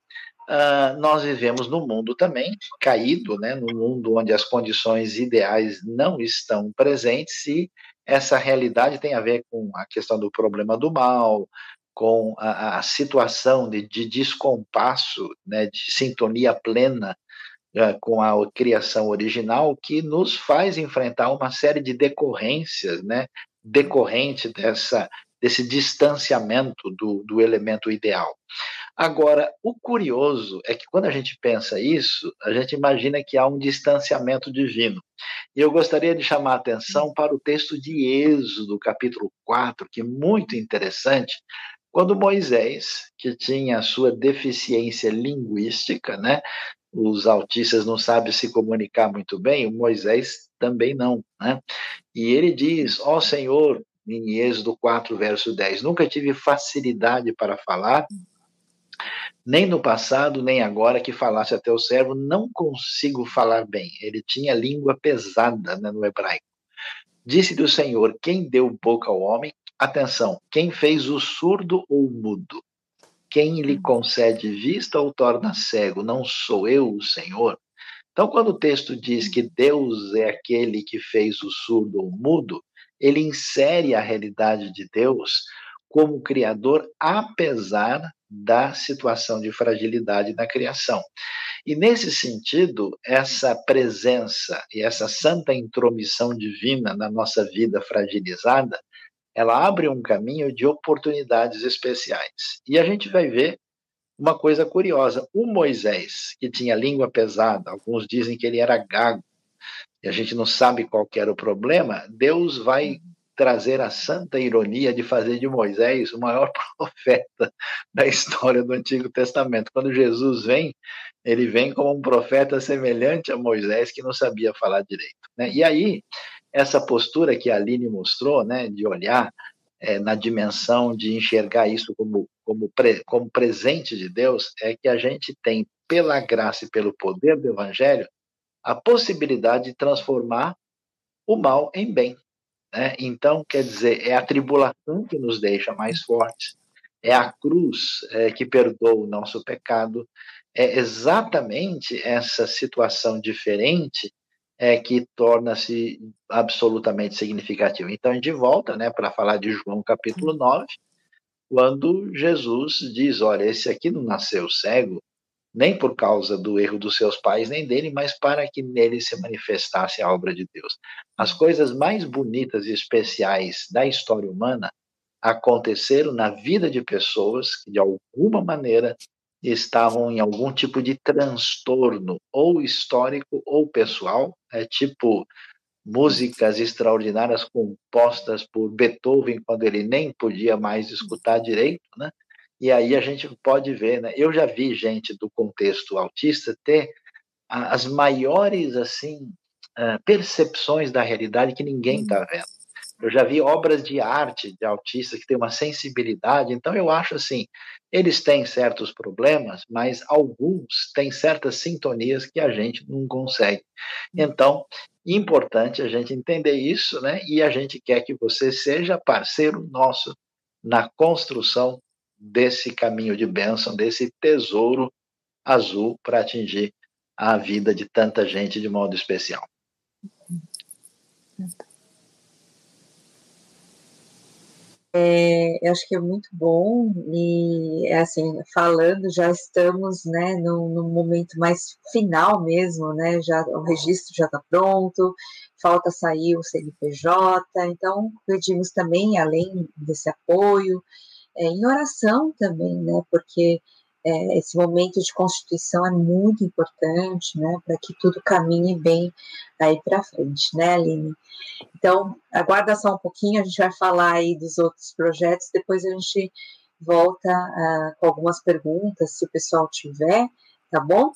uh, nós vivemos num mundo também caído, né, num mundo onde as condições ideais não estão presentes e essa realidade tem a ver com a questão do problema do mal, com a, a situação de, de descompasso, né, de sintonia plena uh, com a criação original, que nos faz enfrentar uma série de decorrências, né, decorrente dessa desse distanciamento do, do elemento ideal. Agora, o curioso é que quando a gente pensa isso, a gente imagina que há um distanciamento divino. E eu gostaria de chamar a atenção para o texto de Êxodo, capítulo 4, que é muito interessante, quando Moisés, que tinha a sua deficiência linguística, né? Os autistas não sabem se comunicar muito bem, o Moisés também não, né? E ele diz: Ó oh, Senhor, em Êxodo 4, verso 10. Nunca tive facilidade para falar, nem no passado, nem agora que falasse até o servo, não consigo falar bem. Ele tinha língua pesada né, no hebraico. Disse-lhe o Senhor: Quem deu boca ao homem? Atenção, quem fez o surdo ou mudo? Quem lhe concede vista ou torna cego? Não sou eu, o Senhor? Então, quando o texto diz que Deus é aquele que fez o surdo ou mudo, ele insere a realidade de Deus como criador, apesar da situação de fragilidade na criação. E nesse sentido, essa presença e essa santa intromissão divina na nossa vida fragilizada, ela abre um caminho de oportunidades especiais. E a gente vai ver uma coisa curiosa: o Moisés, que tinha língua pesada, alguns dizem que ele era gago, e a gente não sabe qual era o problema, Deus vai trazer a santa ironia de fazer de Moisés o maior [LAUGHS] profeta da história do Antigo Testamento. Quando Jesus vem, ele vem como um profeta semelhante a Moisés que não sabia falar direito. Né? E aí, essa postura que a Aline mostrou, né, de olhar é, na dimensão de enxergar isso como, como, pre, como presente de Deus, é que a gente tem, pela graça e pelo poder do Evangelho, a possibilidade de transformar o mal em bem. Né? Então, quer dizer, é a tribulação que nos deixa mais fortes, é a cruz é, que perdoa o nosso pecado, é exatamente essa situação diferente é que torna-se absolutamente significativa. Então, gente volta né, para falar de João capítulo 9, quando Jesus diz: Olha, esse aqui não nasceu cego, nem por causa do erro dos seus pais, nem dele, mas para que nele se manifestasse a obra de Deus. As coisas mais bonitas e especiais da história humana aconteceram na vida de pessoas que, de alguma maneira, estavam em algum tipo de transtorno, ou histórico ou pessoal, é tipo músicas extraordinárias compostas por Beethoven quando ele nem podia mais escutar direito, né? E aí a gente pode ver, né? Eu já vi gente do contexto autista ter as maiores assim ah, percepções da realidade que ninguém está vendo. Eu já vi obras de arte de autistas que têm uma sensibilidade, então eu acho assim, eles têm certos problemas, mas alguns têm certas sintonias que a gente não consegue. Então, importante a gente entender isso, né? E a gente quer que você seja parceiro nosso na construção desse caminho de bênção, desse tesouro azul para atingir a vida de tanta gente de modo especial. É, eu acho que é muito bom e assim falando já estamos né no, no momento mais final mesmo né já o registro já está pronto falta sair o CNPJ então pedimos também além desse apoio é, em oração também, né? Porque é, esse momento de constituição é muito importante, né? Para que tudo caminhe bem aí para frente, né, Aline? Então, aguarda só um pouquinho, a gente vai falar aí dos outros projetos, depois a gente volta uh, com algumas perguntas, se o pessoal tiver, tá bom?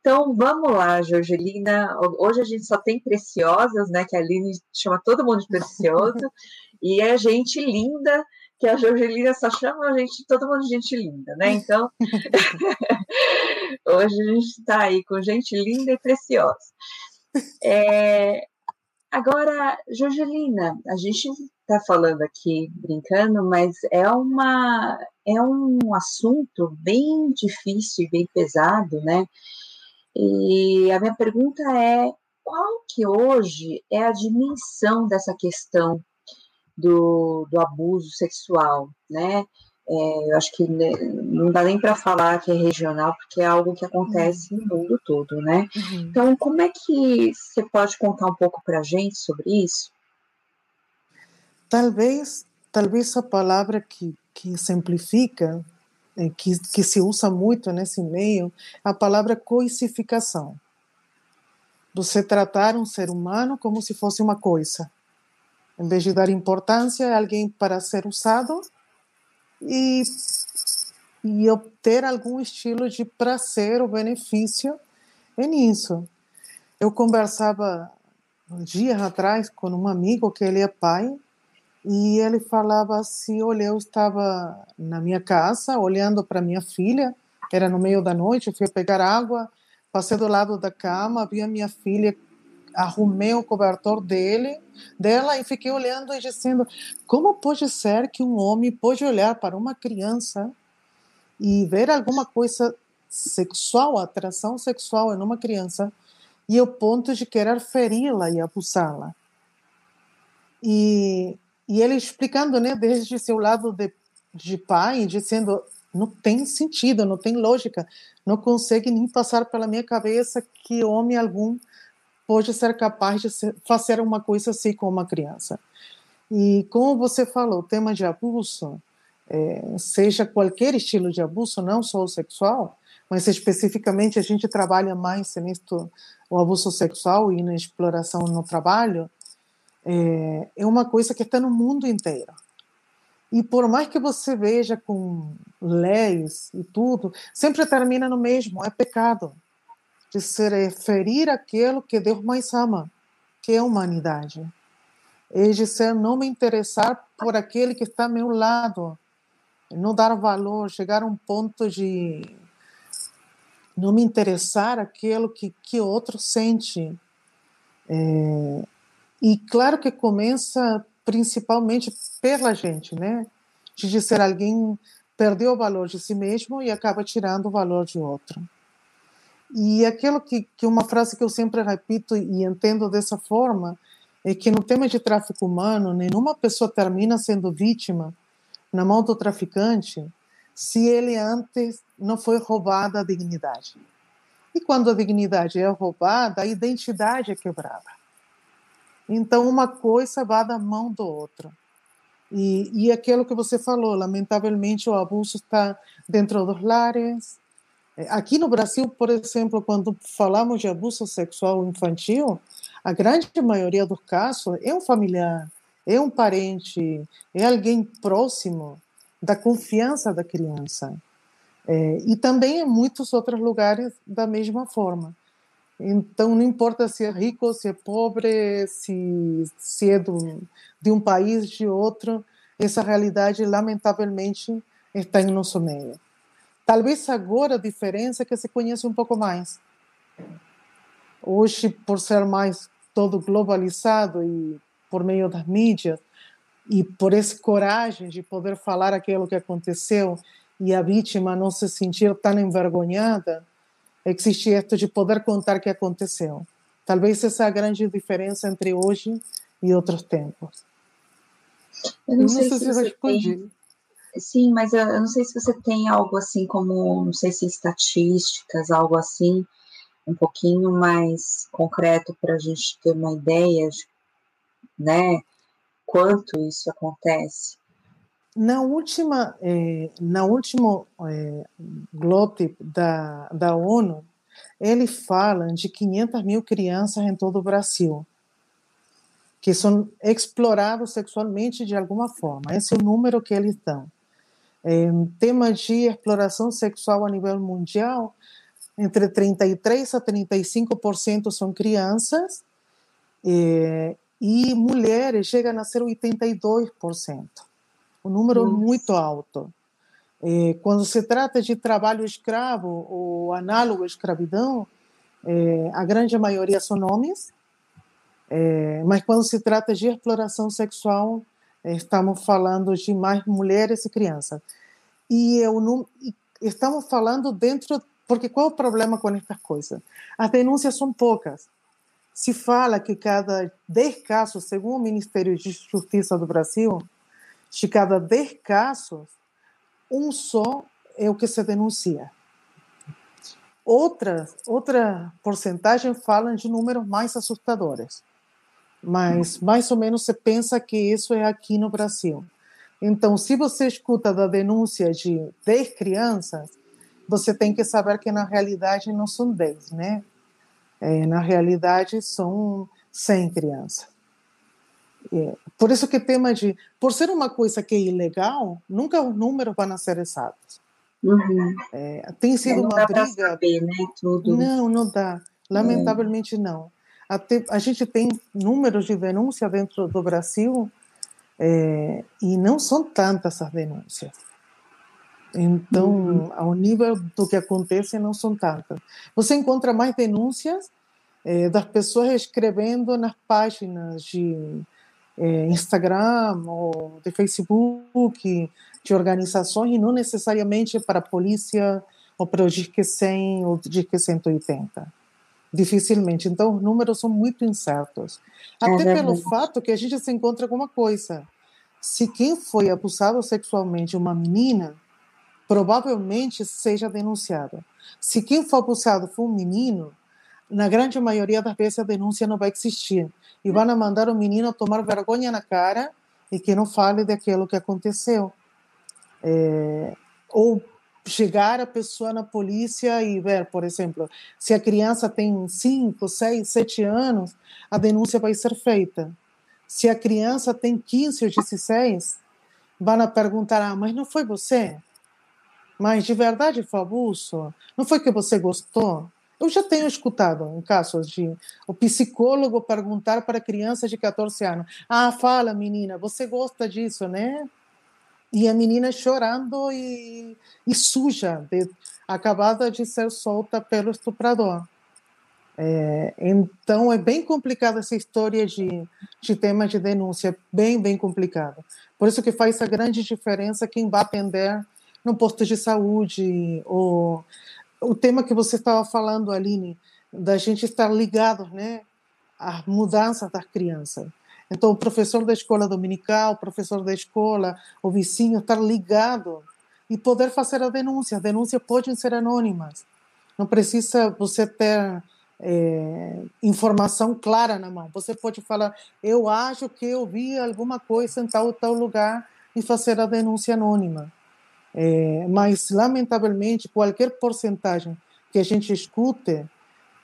Então, vamos lá, Jorgelina. Hoje a gente só tem preciosas, né? Que a Aline chama todo mundo de precioso. [LAUGHS] e é gente linda que a Jorgelina só chama a gente, todo mundo de gente linda, né? Então, [LAUGHS] hoje a gente está aí com gente linda e preciosa. É, agora, Jorgelina, a gente está falando aqui brincando, mas é uma é um assunto bem difícil e bem pesado, né? E a minha pergunta é qual que hoje é a dimensão dessa questão do, do abuso sexual, né? É, eu acho que não dá nem para falar que é regional, porque é algo que acontece uhum. no mundo todo, né? Uhum. Então, como é que você pode contar um pouco para a gente sobre isso? Talvez, talvez a palavra que, que simplifica, é, que, que se usa muito nesse meio, é a palavra coisificação. Você tratar um ser humano como se fosse uma coisa. Em vez de dar importância a alguém para ser usado, e, e obter algum estilo de prazer ou benefício nisso. Eu conversava um dia atrás com um amigo que ele é pai e ele falava assim, olha, eu estava na minha casa olhando para minha filha, era no meio da noite, fui pegar água, passei do lado da cama, vi a minha filha arrumei o cobertor dele, dela e fiquei olhando e dizendo: como pode ser que um homem pode olhar para uma criança e ver alguma coisa sexual, atração sexual em uma criança e ao ponto de querer feri-la e abusá-la? E, e ele explicando, né, desde seu lado de, de pai, dizendo: não tem sentido, não tem lógica, não consegue nem passar pela minha cabeça que homem algum pode ser capaz de fazer uma coisa assim com uma criança. E como você falou, o tema de abuso, é, seja qualquer estilo de abuso, não só o sexual, mas especificamente a gente trabalha mais nisto, o abuso sexual e na exploração no trabalho, é, é uma coisa que está no mundo inteiro. E por mais que você veja com leis e tudo, sempre termina no mesmo, é pecado de se referir àquilo que Deus mais ama, que é a humanidade. De ser não me interessar por aquele que está ao meu lado, não dar valor, chegar a um ponto de não me interessar aquilo que que outro sente. É, e claro que começa principalmente pela gente, né? De dizer alguém perdeu o valor de si mesmo e acaba tirando o valor de outro. E aquilo que, que uma frase que eu sempre repito e entendo dessa forma é que no tema de tráfico humano, nenhuma pessoa termina sendo vítima na mão do traficante se ele antes não foi roubada a dignidade. E quando a dignidade é roubada, a identidade é quebrada. Então, uma coisa vai da mão do outro. E, e aquilo que você falou, lamentavelmente, o abuso está dentro dos lares, aqui no Brasil, por exemplo, quando falamos de abuso sexual infantil, a grande maioria dos casos é um familiar, é um parente, é alguém próximo da confiança da criança. É, e também em muitos outros lugares da mesma forma. Então, não importa se é rico, se é pobre, se, se é do, de um país, de outro, essa realidade, lamentavelmente, está em nosso meio. Talvez agora a diferença é que se conhece um pouco mais. Hoje, por ser mais todo globalizado e por meio das mídias, e por essa coragem de poder falar aquilo que aconteceu e a vítima não se sentir tão envergonhada, existe isto de poder contar o que aconteceu. Talvez essa é a grande diferença entre hoje e outros tempos. Eu não, não sei, sei, se, se respondi. Tem Sim, mas eu, eu não sei se você tem algo assim como, não sei se estatísticas, algo assim, um pouquinho mais concreto para a gente ter uma ideia de, né, quanto isso acontece. Na última, eh, na último eh, GLOTIP da, da ONU, ele fala de 500 mil crianças em todo o Brasil que são explorados sexualmente de alguma forma. Esse é o número que eles dão. É, tema de exploração sexual a nível mundial, entre 33% a 35% são crianças, é, e mulheres chegam a ser 82%. Um número Nossa. muito alto. É, quando se trata de trabalho escravo ou análogo à escravidão, é, a grande maioria são homens, é, mas quando se trata de exploração sexual, estamos falando de mais mulheres e crianças. E eu não, estamos falando dentro, porque qual é o problema com estas coisas? As denúncias são poucas. Se fala que cada 10 casos, segundo o Ministério de Justiça do Brasil, de cada 10 casos, um só é o que se denuncia. Outra, outra porcentagem falam de números mais assustadores, mas mais ou menos se pensa que isso é aqui no Brasil. Então, se você escuta da denúncia de 10 crianças, você tem que saber que na realidade não são 10, né? É, na realidade são 100 crianças. É, por isso que o tema de, por ser uma coisa que é ilegal, nunca os números vão ser exatos. Uhum. É, tem sido uma briga. Saber, né, tudo. Não, não dá. Lamentavelmente não. Até, a gente tem números de denúncia dentro do Brasil é, e não são tantas as denúncias. Então, uhum. ao nível do que acontece, não são tantas. Você encontra mais denúncias é, das pessoas escrevendo nas páginas de é, Instagram ou de Facebook, de organizações, e não necessariamente para a polícia ou para o DIRC 100 ou DIRC 180. Dificilmente. Então, os números são muito incertos. É Até é pelo fato que a gente se encontra com uma coisa. Se quem foi abusado sexualmente uma menina, provavelmente seja denunciado. Se quem foi abusado foi um menino, na grande maioria das vezes a denúncia não vai existir. E vão mandar o menino tomar vergonha na cara e que não fale daquilo que aconteceu. É, ou chegar a pessoa na polícia e ver, por exemplo, se a criança tem 5, 6, 7 anos, a denúncia vai ser feita. Se a criança tem 15 ou 16, vão perguntar: ah, mas não foi você? Mas de verdade foi abuso? Não foi que você gostou? Eu já tenho escutado em casos de o psicólogo perguntar para crianças de 14 anos: ah, fala menina, você gosta disso, né? E a menina chorando e, e suja, de, acabada de ser solta pelo estuprador. É, então é bem complicada essa história de, de tema de denúncia, bem, bem complicada. Por isso que faz a grande diferença quem vai atender no posto de saúde, ou o tema que você estava falando, Aline, da gente estar ligado né, às mudanças das crianças. Então, o professor da escola dominical, o professor da escola, o vizinho, estar ligado e poder fazer a denúncia. As denúncias podem ser anônimas. Não precisa você ter é, informação clara na mão. Você pode falar, eu acho que eu vi alguma coisa em tal tal lugar e fazer a denúncia anônima. É, mas, lamentavelmente, qualquer porcentagem que a gente escute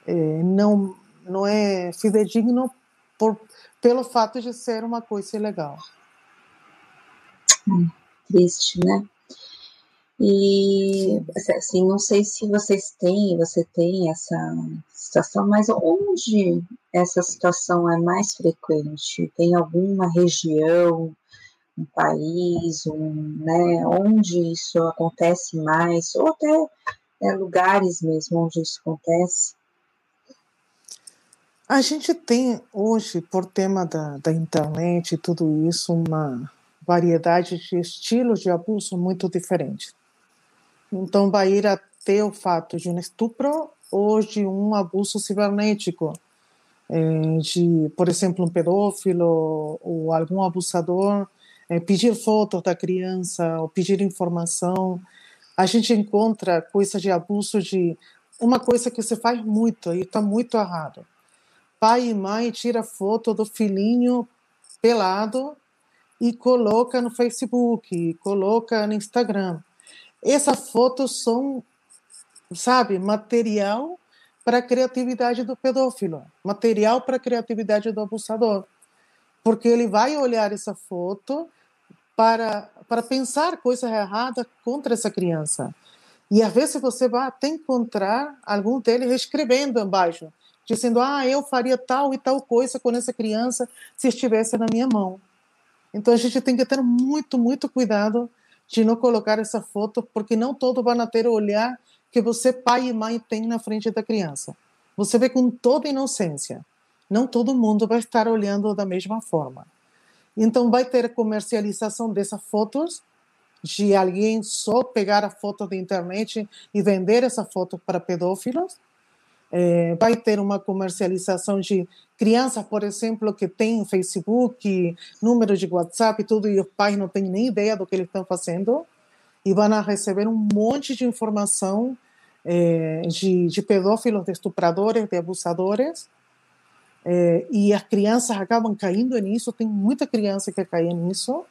é, não, não é fidedigno por, pelo fato de ser uma coisa ilegal. Hum, triste, né? E assim, não sei se vocês têm, você tem essa situação, mas onde essa situação é mais frequente? Tem alguma região, um país, um, né, onde isso acontece mais, ou até né, lugares mesmo onde isso acontece? A gente tem hoje, por tema da, da internet e tudo isso, uma variedade de estilos de abuso muito diferentes. Então, vai ir até o fato de um estupro ou de um abuso cibernético, é, de, por exemplo, um pedófilo ou algum abusador é, pedir fotos da criança ou pedir informação. A gente encontra coisa de abuso de uma coisa que se faz muito e está muito errado pai e mãe tira foto do filhinho pelado e coloca no Facebook, coloca no Instagram. Essas fotos são, sabe, material para a criatividade do pedófilo, material para a criatividade do abusador. Porque ele vai olhar essa foto para, para pensar coisas erradas contra essa criança. E às vezes você vai até encontrar algum deles escrevendo embaixo dizendo: ah, eu faria tal e tal coisa com essa criança se estivesse na minha mão. Então a gente tem que ter muito, muito cuidado de não colocar essa foto, porque não todo vai ter o olhar que você, pai e mãe, tem na frente da criança. Você vê com toda inocência. Não todo mundo vai estar olhando da mesma forma. Então vai ter comercialização dessas fotos de alguém só pegar a foto da internet e vender essa foto para pedófilos. É, vai ter uma comercialização de crianças, por exemplo, que têm Facebook, número de WhatsApp e tudo, e os pais não têm nem ideia do que eles estão fazendo, e vão receber um monte de informação é, de, de pedófilos, de estupradores, de abusadores, é, e as crianças acabam caindo nisso, tem muita criança que cai nisso.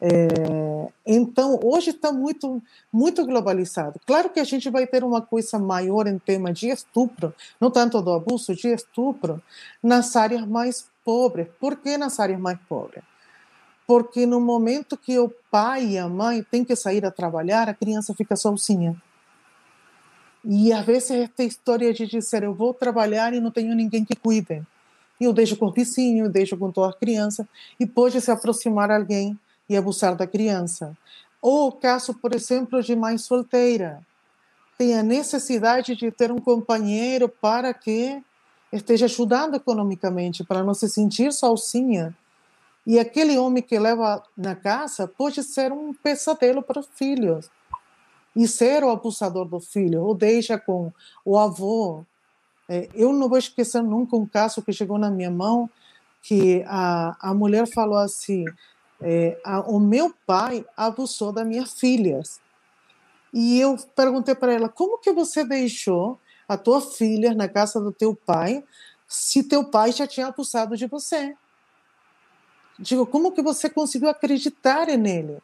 É, então, hoje está muito, muito globalizado. Claro que a gente vai ter uma coisa maior em tema de estupro, não tanto do abuso, de estupro, nas áreas mais pobres. Por que nas áreas mais pobres? Porque no momento que o pai e a mãe têm que sair a trabalhar, a criança fica sozinha. E às vezes esta história de dizer eu vou trabalhar e não tenho ninguém que cuide. E eu deixo com o vizinho, eu deixo com toda a criança, e pode se aproximar alguém e abusar da criança. Ou o caso, por exemplo, de mãe solteira. Tem a necessidade de ter um companheiro para que esteja ajudando economicamente, para não se sentir sozinha. E aquele homem que leva na casa pode ser um pesadelo para os filhos e ser o abusador do filho, ou deixa com o avô. É, eu não vou esquecer nunca um caso que chegou na minha mão, que a, a mulher falou assim, é, a, o meu pai abusou das minhas filhas. E eu perguntei para ela, como que você deixou a tua filha na casa do teu pai se teu pai já tinha abusado de você? Digo, como que você conseguiu acreditar nele?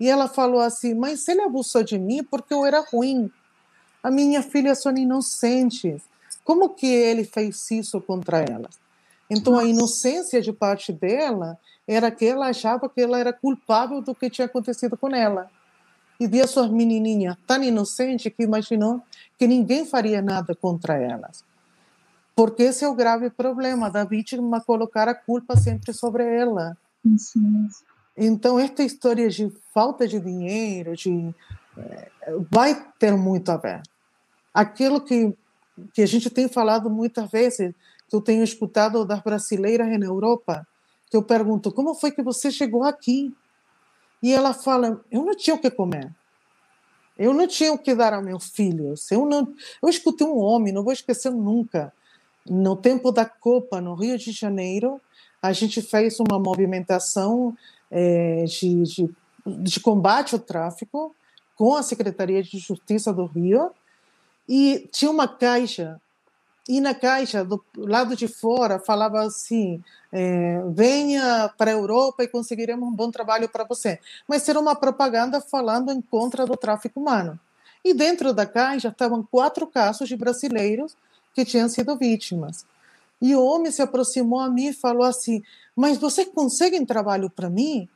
E ela falou assim: Mas ele abusou de mim porque eu era ruim. A minha filha são inocentes. Como que ele fez isso contra ela? Então Nossa. a inocência de parte dela era que ela achava que ela era culpável do que tinha acontecido com ela. E via suas menininhas tão inocentes que imaginou que ninguém faria nada contra elas. Porque esse é o grave problema da vítima colocar a culpa sempre sobre ela. Sim. Então, esta história de falta de dinheiro, de, é, vai ter muito a ver. Aquilo que, que a gente tem falado muitas vezes, que eu tenho escutado das brasileiras na Europa, que eu pergunto, como foi que você chegou aqui? E ela fala, eu não tinha o que comer. Eu não tinha o que dar a meus filhos. Eu não, eu escutei um homem, não vou esquecer nunca. No tempo da Copa no Rio de Janeiro, a gente fez uma movimentação é, de, de, de combate ao tráfico com a Secretaria de Justiça do Rio e tinha uma caixa e na caixa do lado de fora falava assim é, venha para a Europa e conseguiremos um bom trabalho para você mas era uma propaganda falando em contra do tráfico humano e dentro da caixa estavam quatro casos de brasileiros que tinham sido vítimas e o homem se aproximou a mim e falou assim: Mas vocês conseguem trabalho para mim?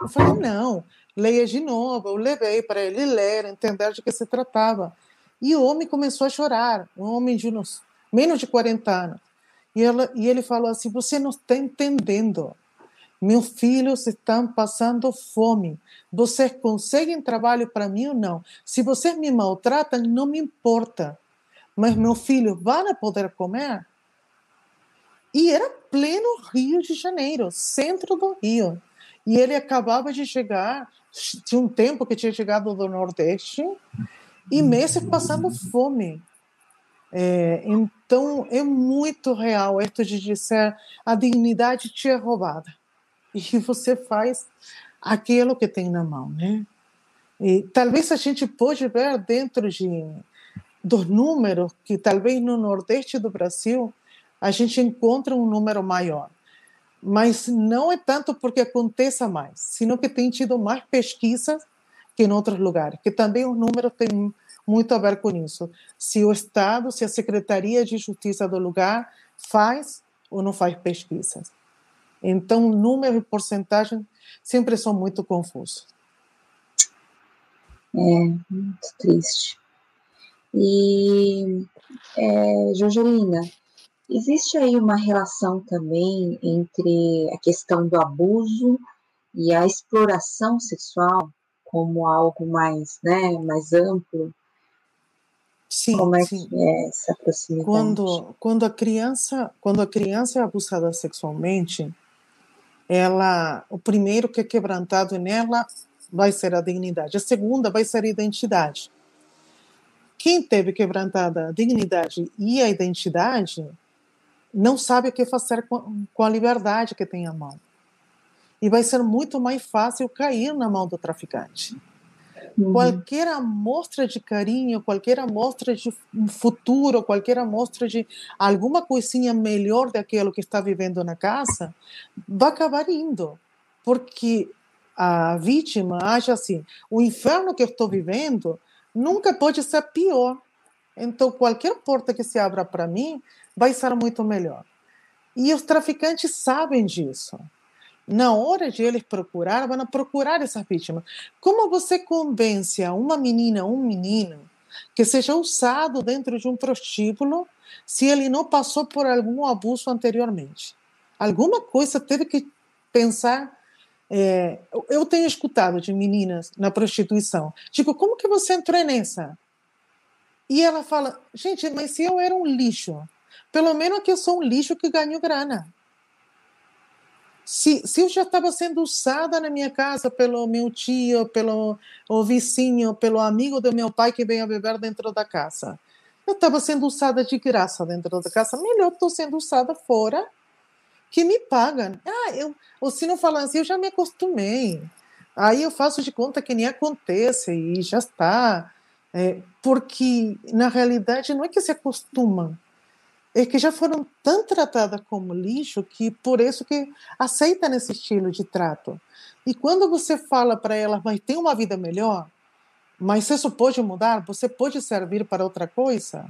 Eu falei: Não, leia de novo. Eu levei para ele ler, entender de que se tratava. E o homem começou a chorar, um homem de uns, menos de 40 anos. E, e ele falou assim: Você não está entendendo. Meus filhos estão passando fome. Vocês conseguem trabalho para mim ou não? Se vocês me maltratam, não me importa. Mas meus filhos vão poder comer? E era pleno Rio de Janeiro, centro do Rio. E ele acabava de chegar, tinha um tempo que tinha chegado do Nordeste, e meses passando fome. É, então, é muito real esto de dizer a dignidade te é roubada. [LAUGHS] E você faz aquilo que tem na mão, né? E talvez a gente pode ver dentro de, dos números que talvez no Nordeste do Brasil a gente encontra um número maior. Mas não é tanto porque aconteça mais, sino que tem tido mais pesquisas que em outros lugares, que também os números têm muito a ver com isso. Se o Estado, se a Secretaria de Justiça do lugar faz ou não faz pesquisas. Então, número e porcentagem sempre são muito confusos. É, muito triste. E, é, Jorgelina, Existe aí uma relação também entre a questão do abuso e a exploração sexual como algo mais, né, mais amplo? Sim, como é sim. que é essa proximidade? Quando, quando a criança, quando a criança é abusada sexualmente, ela, o primeiro que é quebrantado nela vai ser a dignidade. A segunda vai ser a identidade. Quem teve quebrantada a dignidade e a identidade não sabe o que fazer com a liberdade que tem à mão. E vai ser muito mais fácil cair na mão do traficante. Uhum. Qualquer amostra de carinho, qualquer amostra de futuro, qualquer amostra de alguma coisinha melhor daquilo que está vivendo na casa, vai acabar indo. Porque a vítima acha assim: o inferno que eu estou vivendo nunca pode ser pior. Então, qualquer porta que se abra para mim vai ser muito melhor. E os traficantes sabem disso na hora de eles procurar, vão procurar essas vítimas. Como você convence a uma menina, um menino, que seja usado dentro de um prostíbulo se ele não passou por algum abuso anteriormente? Alguma coisa teve que pensar. É, eu tenho escutado de meninas na prostituição, tipo, como que você entrou nessa? E ela fala, gente, mas se eu era um lixo, pelo menos que eu sou um lixo que ganho grana. Se, se eu já estava sendo usada na minha casa pelo meu tio, pelo o vizinho, pelo amigo do meu pai que veio a beber dentro da casa, eu estava sendo usada de graça dentro da casa, melhor estou sendo usada fora que me pagam. Ah, eu, ou se não assim, eu já me acostumei. Aí eu faço de conta que nem acontece e já está. É, porque, na realidade, não é que se acostumam, é que já foram tão tratadas como lixo que por isso que aceitam esse estilo de trato. E quando você fala para elas, mas tem uma vida melhor, mas isso pode mudar, você pode servir para outra coisa,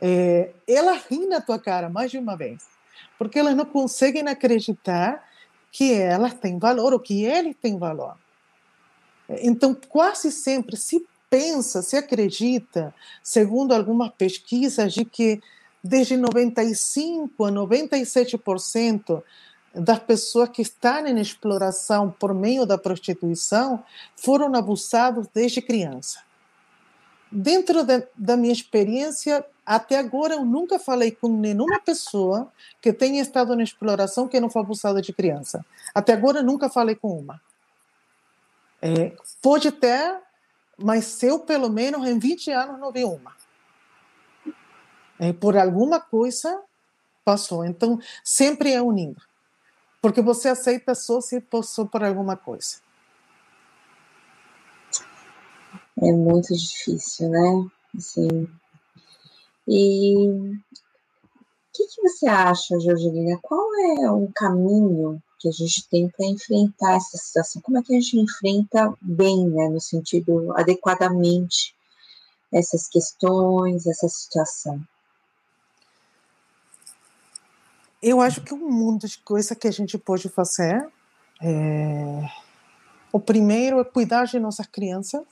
é, ela ri na tua cara mais de uma vez, porque elas não conseguem acreditar que elas têm valor ou que eles têm valor. Então, quase sempre se pensa, se acredita, segundo algumas pesquisas, de que desde 95 a 97% das pessoas que estão em exploração por meio da prostituição foram abusados desde criança. Dentro de, da minha experiência, até agora eu nunca falei com nenhuma pessoa que tenha estado na exploração que não foi abusada de criança. Até agora eu nunca falei com uma. É, pode ter, mas eu pelo menos em 20 anos não vi uma é, por alguma coisa passou. Então, sempre é unindo. Porque você aceita só se passou por alguma coisa. É muito difícil, né? Assim. E o que, que você acha, Georgina? Qual é o caminho que a gente tem para enfrentar essa situação? Como é que a gente enfrenta bem, né, no sentido adequadamente essas questões, essa situação? Eu acho que um mundo de coisas que a gente pode fazer. É... O primeiro é cuidar de nossas crianças.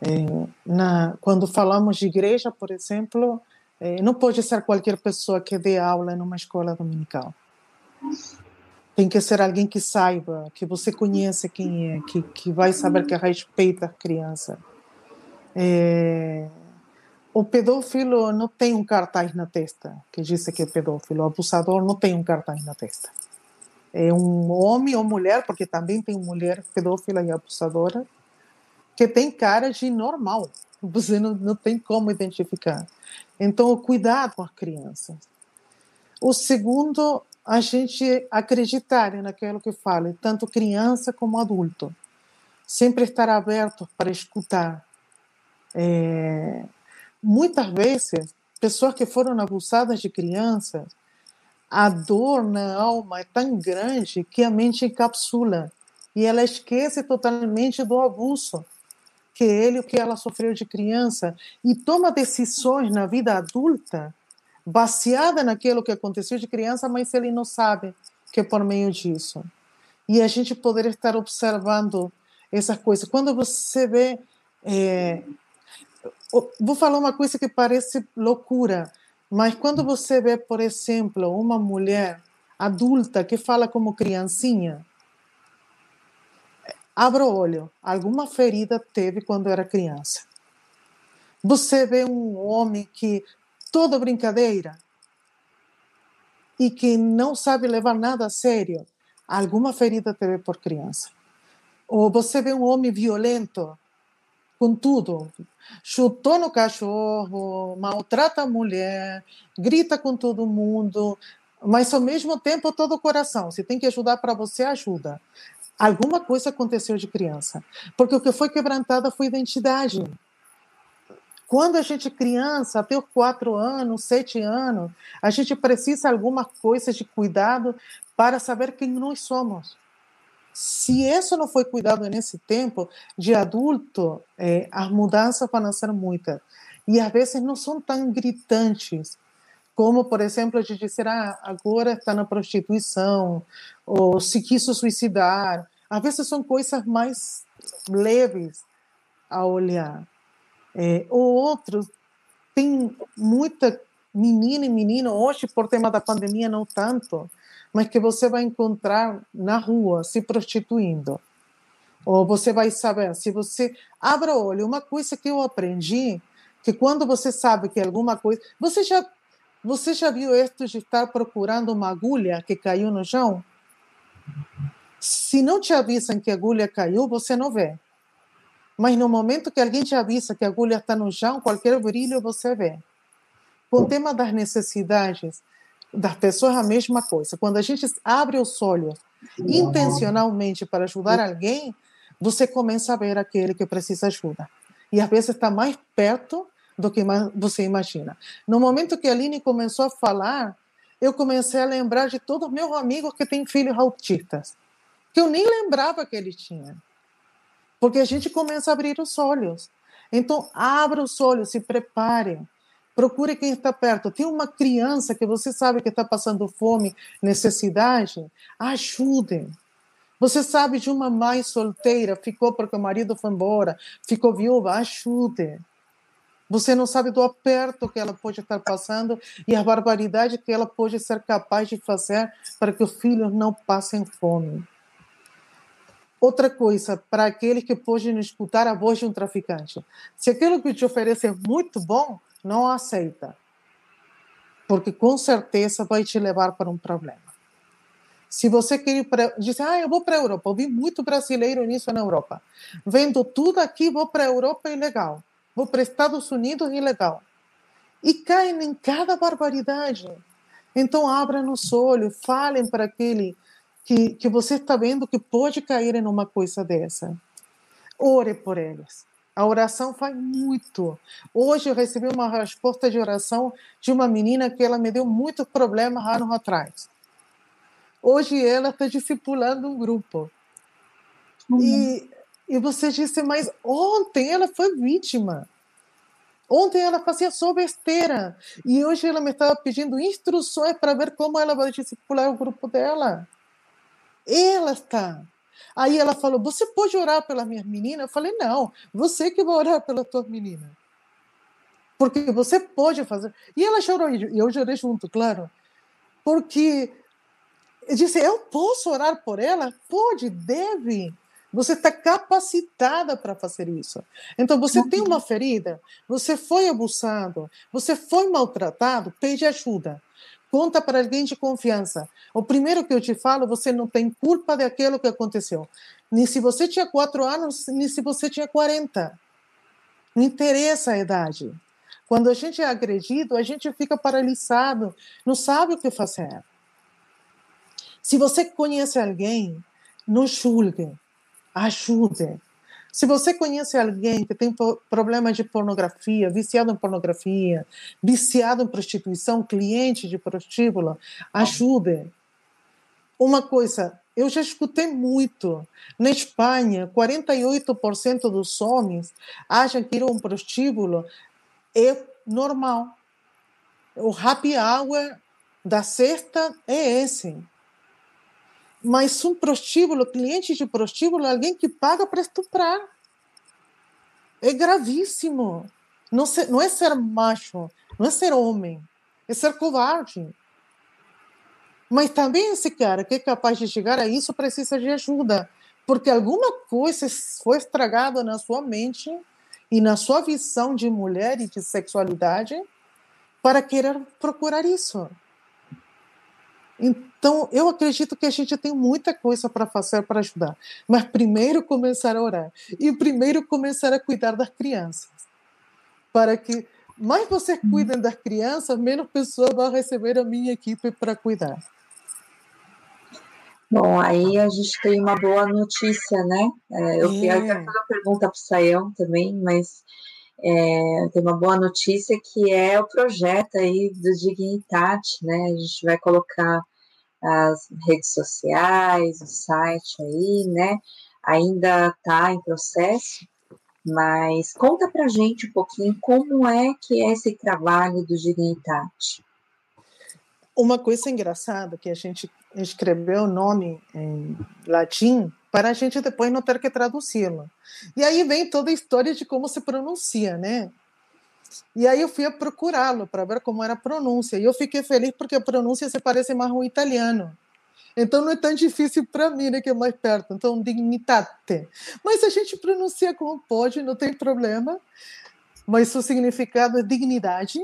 É, na, quando falamos de igreja, por exemplo, é, não pode ser qualquer pessoa que dê aula numa escola dominical. Tem que ser alguém que saiba, que você conhece quem é, que, que vai saber que respeita a criança. É, o pedófilo não tem um cartaz na testa que diz que é pedófilo. O abusador não tem um cartaz na testa. É um homem ou mulher, porque também tem mulher pedófila e abusadora, que tem cara de normal. Você não, não tem como identificar. Então, cuidado com as crianças. O segundo, a gente acreditar naquilo que fala, tanto criança como adulto. Sempre estar aberto para escutar. É, Muitas vezes, pessoas que foram abusadas de criança, a dor na alma é tão grande que a mente encapsula e ela esquece totalmente do abuso que ele o que ela sofreu de criança e toma decisões na vida adulta baseada naquilo que aconteceu de criança, mas ele não sabe que é por meio disso. E a gente poder estar observando essas coisas. Quando você vê é, vou falar uma coisa que parece loucura, mas quando você vê, por exemplo, uma mulher adulta que fala como criancinha, abra o olho, alguma ferida teve quando era criança. Você vê um homem que toda brincadeira, e que não sabe levar nada a sério, alguma ferida teve por criança. Ou você vê um homem violento, com tudo, chutou no cachorro, maltrata a mulher, grita com todo mundo, mas ao mesmo tempo todo o coração. Se tem que ajudar para você, ajuda. Alguma coisa aconteceu de criança, porque o que foi quebrantada foi identidade. Quando a gente criança, até os quatro anos, sete anos, a gente precisa de alguma coisa de cuidado para saber quem nós somos. Se isso não foi cuidado nesse tempo, de adulto, é, as mudanças vão ser muitas. E às vezes não são tão gritantes, como, por exemplo, de dizer, ah, agora está na prostituição, ou se quis suicidar. Às vezes são coisas mais leves a olhar. É, o outro tem muita menina e menino, hoje por tema da pandemia não tanto, mas que você vai encontrar na rua se prostituindo. Ou você vai saber, se você abre o olho, uma coisa que eu aprendi, que quando você sabe que alguma coisa, você já você já viu isso de estar procurando uma agulha que caiu no chão? Se não te avisam que a agulha caiu, você não vê. Mas no momento que alguém te avisa que a agulha está no chão, qualquer brilho você vê. Com o tema das necessidades das pessoas, a mesma coisa. Quando a gente abre os olhos intencionalmente para ajudar alguém, você começa a ver aquele que precisa ajuda. E às vezes está mais perto do que você imagina. No momento que a Aline começou a falar, eu comecei a lembrar de todos os meus amigos que têm filhos autistas, que eu nem lembrava que eles tinham porque a gente começa a abrir os olhos. Então, abra os olhos, se prepare, procure quem está perto. Tem uma criança que você sabe que está passando fome, necessidade, ajude. Você sabe de uma mãe solteira, ficou porque o marido foi embora, ficou viúva, ajude. Você não sabe do aperto que ela pode estar passando e a barbaridade que ela pode ser capaz de fazer para que os filhos não passem fome. Outra coisa, para aquele que pode escutar a voz de um traficante. Se aquilo que te oferece é muito bom, não aceita. Porque com certeza vai te levar para um problema. Se você quer ir para. Diz, ah, eu vou para a Europa. Eu vi muito brasileiro nisso na Europa. Vendo tudo aqui, vou para a Europa, ilegal. Vou para Estados Unidos, ilegal. E caem em cada barbaridade. Então, abra nos olhos, falem para aquele que, que você está vendo que pode cair em uma coisa dessa. Ore por eles. A oração faz muito. Hoje eu recebi uma resposta de oração de uma menina que ela me deu muitos problemas anos atrás. Hoje ela está discipulando um grupo. Uhum. E, e você disse, mas ontem ela foi vítima. Ontem ela fazia só besteira. E hoje ela me estava pedindo instruções para ver como ela vai discipular o grupo dela. Ela está. Aí ela falou: Você pode orar pela minha menina? Eu falei: Não, você que vai orar pela tua menina. Porque você pode fazer. E ela chorou, e eu chorei junto, claro. Porque eu disse: Eu posso orar por ela? Pode, deve. Você está capacitada para fazer isso. Então, você tem uma ferida, você foi abusado, você foi maltratado, pede ajuda. Conta para alguém de confiança. O primeiro que eu te falo, você não tem culpa daquilo que aconteceu. Nem se você tinha quatro anos, nem se você tinha 40. Não interessa a idade. Quando a gente é agredido, a gente fica paralisado, não sabe o que fazer. Se você conhece alguém, não julgue, ajude. Se você conhece alguém que tem problema de pornografia, viciado em pornografia, viciado em prostituição, cliente de prostíbulo, ajude. Uma coisa, eu já escutei muito. Na Espanha, 48% dos homens acham que ir a um prostíbulo é normal. O happy hour da sexta é esse. Mas um prostíbulo, cliente de prostíbulo, é alguém que paga para estuprar. É gravíssimo. Não, ser, não é ser macho, não é ser homem, é ser covarde. Mas também esse cara que é capaz de chegar a isso precisa de ajuda, porque alguma coisa foi estragada na sua mente e na sua visão de mulher e de sexualidade para querer procurar isso. Então, eu acredito que a gente tem muita coisa para fazer para ajudar. Mas primeiro começar a orar. E primeiro começar a cuidar das crianças. Para que mais vocês cuidem das crianças, menos pessoas vão receber a minha equipe para cuidar. Bom, aí a gente tem uma boa notícia, né? É, eu é. quero fazer uma pergunta para o Saião também, mas é, tem uma boa notícia que é o projeto aí do Dignitate, né? A gente vai colocar as redes sociais, o site aí, né? Ainda está em processo, mas conta para gente um pouquinho como é que é esse trabalho do Dignitate. Uma coisa engraçada que a gente escreveu o nome em latim para a gente depois não ter que traduzi-lo. E aí vem toda a história de como se pronuncia, né? E aí eu fui procurá-lo para ver como era a pronúncia. E eu fiquei feliz porque a pronúncia se parece mais ao italiano. Então não é tão difícil para mim, né, que é mais perto. Então, dignitate. Mas a gente pronuncia como pode, não tem problema. Mas o significado é dignidade.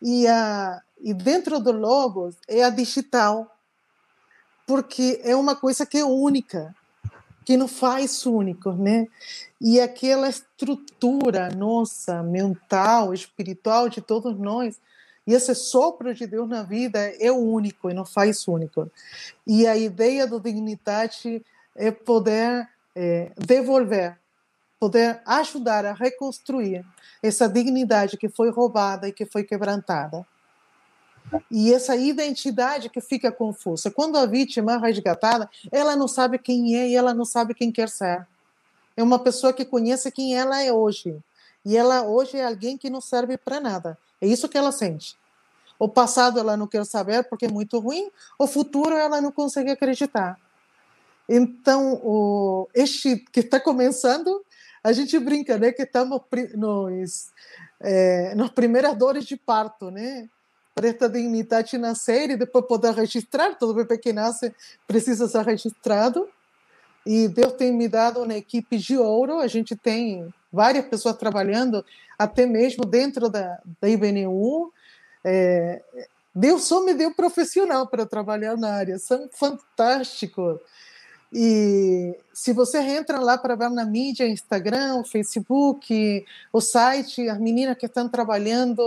E, a, e dentro do Logos é a digital porque é uma coisa que é única, que não faz único, né? E aquela estrutura nossa, mental, espiritual de todos nós, e esse sopro de Deus na vida é único e não faz único. E a ideia do dignidade é poder é, devolver, poder ajudar a reconstruir essa dignidade que foi roubada e que foi quebrantada. E essa identidade que fica confusa. Quando a vítima é resgatada, ela não sabe quem é e ela não sabe quem quer ser. É uma pessoa que conhece quem ela é hoje. E ela hoje é alguém que não serve para nada. É isso que ela sente. O passado ela não quer saber porque é muito ruim, o futuro ela não consegue acreditar. Então, o, este que está começando, a gente brinca, né, que estamos nos, é, nas primeiras dores de parto, né? Para esta dignidade nascer e depois poder registrar. Todo bebê que nasce precisa ser registrado. E Deus tem me dado uma equipe de ouro. A gente tem várias pessoas trabalhando, até mesmo dentro da, da IBNU. É, Deus só me deu profissional para trabalhar na área. São fantásticos. E se você entra lá para ver na mídia, Instagram, Facebook, o site, as meninas que estão trabalhando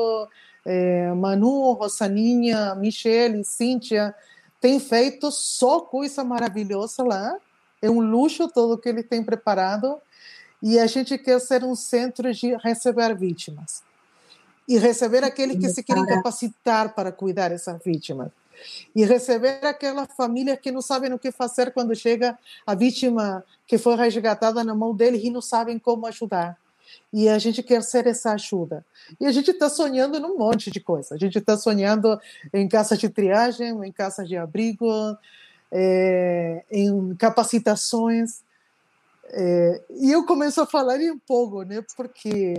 é, Manu, Rosaninha, Michele, Cíntia, têm feito só coisa maravilhosa lá. É um luxo todo que ele tem preparado. E a gente quer ser um centro de receber vítimas. E receber aqueles que se querem capacitar para cuidar dessas vítimas. E receber aquelas famílias que não sabem o que fazer quando chega a vítima que foi resgatada na mão deles e não sabem como ajudar e a gente quer ser essa ajuda. E a gente está sonhando num monte de coisa. A gente está sonhando em casas de triagem, em casas de abrigo, é, em capacitações. É, e eu começo a falar em pouco, né? Porque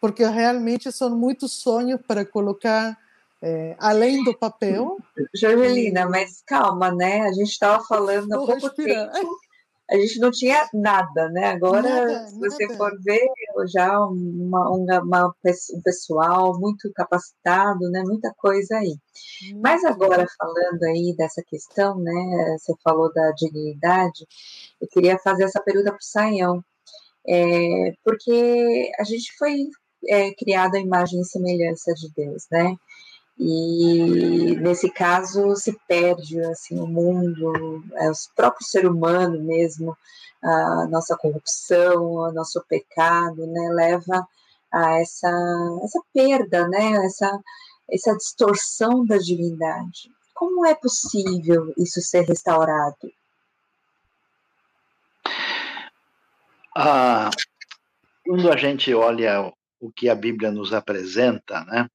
porque realmente são muitos sonhos para colocar é, além do papel. Jorgelina, mas calma, né? A gente estava falando há pouco respirar. tempo a gente não tinha nada, né? Agora, nada, se você nada. for ver, já uma, uma, uma, um pessoal muito capacitado, né? Muita coisa aí. Muito Mas agora, falando aí dessa questão, né? Você falou da dignidade, eu queria fazer essa pergunta para o Saião. É, porque a gente foi é, criado a imagem e semelhança de Deus, né? E nesse caso se perde assim o mundo, é, o próprio ser humano mesmo, a nossa corrupção, o nosso pecado, né, leva a essa essa perda, né, essa essa distorção da divindade. Como é possível isso ser restaurado? Ah, quando a gente olha o que a Bíblia nos apresenta, né?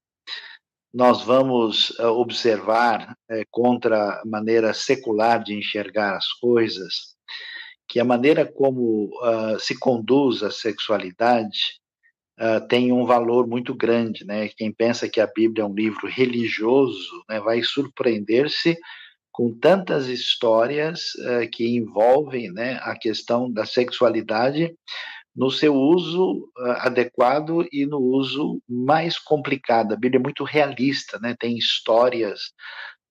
Nós vamos uh, observar, uh, contra a maneira secular de enxergar as coisas, que a maneira como uh, se conduz a sexualidade tem um valor muito grande, né? Quem pensa que a Bíblia é um livro religioso, né, vai surpreender-se com tantas histórias que envolvem, né, a questão da sexualidade no seu uso uh, adequado e no uso mais complicado. A Bíblia é muito realista, né? tem histórias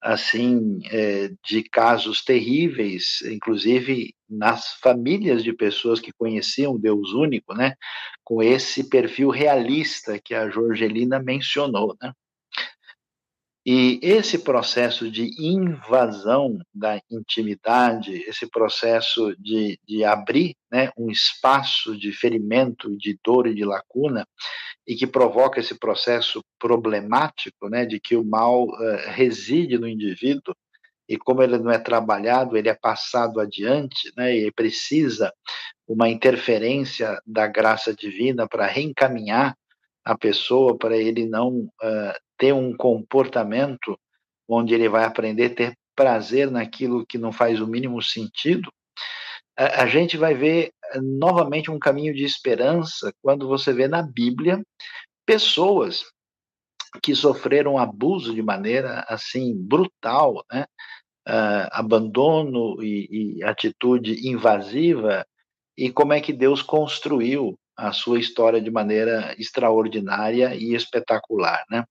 assim é, de casos terríveis, inclusive nas famílias de pessoas que conheciam Deus único, né, com esse perfil realista que a Jorgelina mencionou, né? E esse processo de invasão da intimidade, esse processo de, de abrir né, um espaço de ferimento, de dor e de lacuna, e que provoca esse processo problemático né, de que o mal uh, reside no indivíduo, e como ele não é trabalhado, ele é passado adiante, né, e precisa uma interferência da graça divina para reencaminhar a pessoa, para ele não uh, ter um comportamento onde ele vai aprender a ter prazer naquilo que não faz o mínimo sentido, a, a gente vai ver eh, novamente um caminho de esperança quando você vê na Bíblia pessoas que sofreram abuso de maneira assim brutal, né? Uh, abandono e, e, atitude invasiva e como é que Deus construiu a sua história de maneira extraordinária e espetacular, né?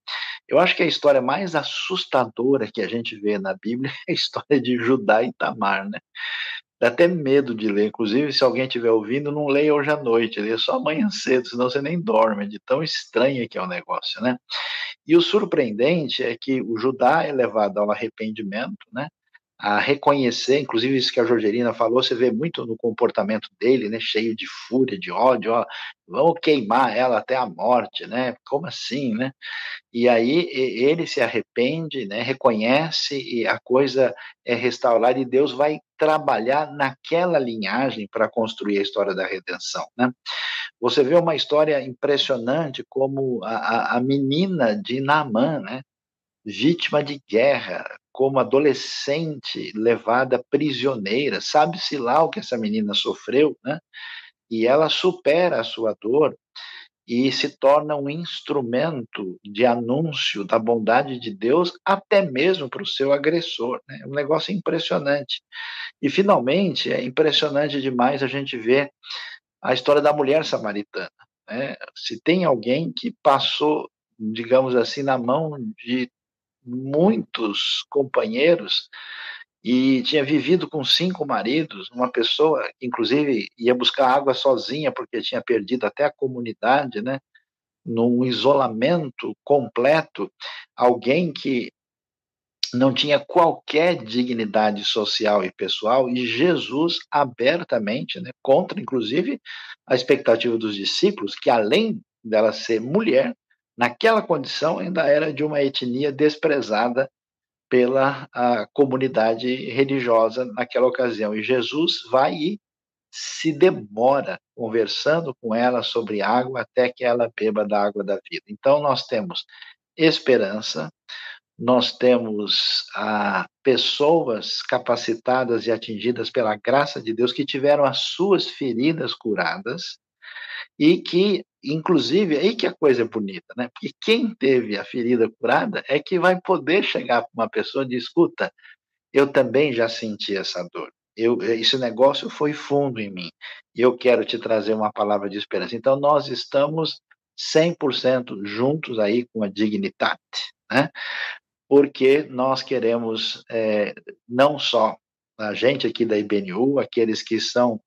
Eu acho que a história mais assustadora que a gente vê na Bíblia [LAUGHS] é a história de Judá e Tamar, né? Dá até medo de ler, inclusive se alguém estiver ouvindo, não leia hoje à noite, leia só amanhã cedo, senão você nem dorme, de tão estranho que é o negócio, né? E o surpreendente é que o Judá é levado ao arrependimento, né? A reconhecer, inclusive isso que a Jorgerina falou, você vê muito no comportamento dele, né, cheio de fúria, de ódio, ó, vamos queimar ela até a morte, né, como assim, né, e aí ele se arrepende, né, reconhece e a coisa é restaurada e Deus vai trabalhar naquela linhagem para construir a história da redenção, né. Você vê uma história impressionante como a, a menina de Naamã, né, vítima de guerra, como adolescente levada prisioneira, sabe-se lá o que essa menina sofreu, né? E ela supera a sua dor e se torna um instrumento de anúncio da bondade de Deus até mesmo para o seu agressor. Né? É um negócio impressionante. E, finalmente, é impressionante demais a gente ver a história da mulher samaritana. Né? Se tem alguém que passou, digamos assim, na mão de muitos companheiros e tinha vivido com cinco maridos, uma pessoa que inclusive ia buscar água sozinha porque tinha perdido até a comunidade, né? Num isolamento completo, alguém que não tinha qualquer dignidade social e pessoal e Jesus abertamente, né, contra inclusive a expectativa dos discípulos, que além dela ser mulher, naquela condição, ainda era de uma etnia desprezada pela comunidade religiosa naquela ocasião. E Jesus vai e se demora conversando com ela sobre água até que ela beba da água da vida. Então, nós temos esperança, nós temos ah, pessoas capacitadas e atingidas pela graça de Deus que tiveram as suas feridas curadas e que Inclusive, aí que a coisa é bonita, né? Porque quem teve a ferida curada é que vai poder chegar para uma pessoa e dizer, escuta, eu também já senti essa dor. Eu, esse negócio foi fundo em mim. E eu quero te trazer uma palavra de esperança. Então, nós estamos 100% juntos aí com a Dignitate, né? Porque nós queremos é, não só a gente aqui da IBNU, aqueles que são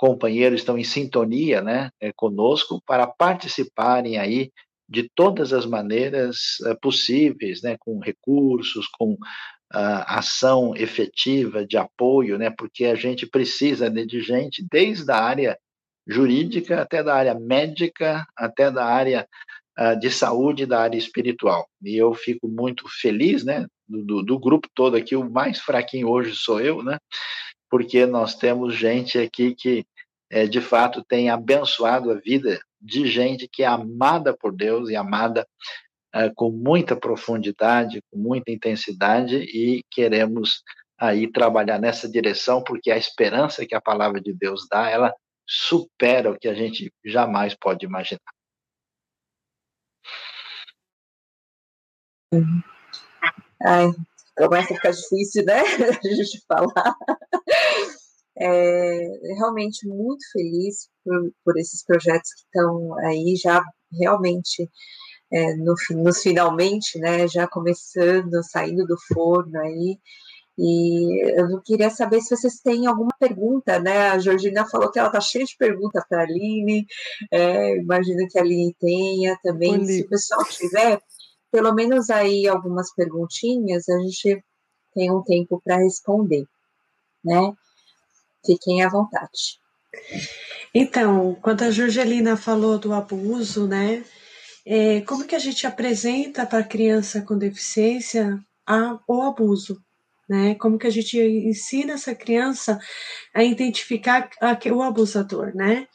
companheiros estão em sintonia né, é, conosco para participarem aí de todas as maneiras é, possíveis, né, com recursos, com uh, ação efetiva de apoio, né, porque a gente precisa de gente desde a área jurídica até da área médica, até da área uh, de saúde, da área espiritual. E eu fico muito feliz, né, do, do grupo todo aqui, o mais fraquinho hoje sou eu, né, porque nós temos gente aqui que, é, de fato, tem abençoado a vida de gente que é amada por Deus e amada é, com muita profundidade, com muita intensidade, e queremos aí trabalhar nessa direção, porque a esperança que a palavra de Deus dá, ela supera o que a gente jamais pode imaginar. Ai, começa a ficar difícil, né? [LAUGHS] A gente falar. É, realmente muito feliz por, por esses projetos que estão aí já realmente é, no, nos finalmente, né, já começando, saindo do forno aí, e eu queria saber se vocês têm alguma pergunta, né? A Georgina falou que ela está cheia de perguntas para a Aline, é, imagino que a Aline tenha também. Se o pessoal tiver, pelo menos aí algumas perguntinhas, a gente tem um tempo para responder, né? Fiquem à vontade. Então, quando a Georgelina falou do abuso, né? É, como que a gente apresenta para a criança com deficiência a, o abuso? Né? Como que a gente ensina essa criança a identificar a, o abusador, né?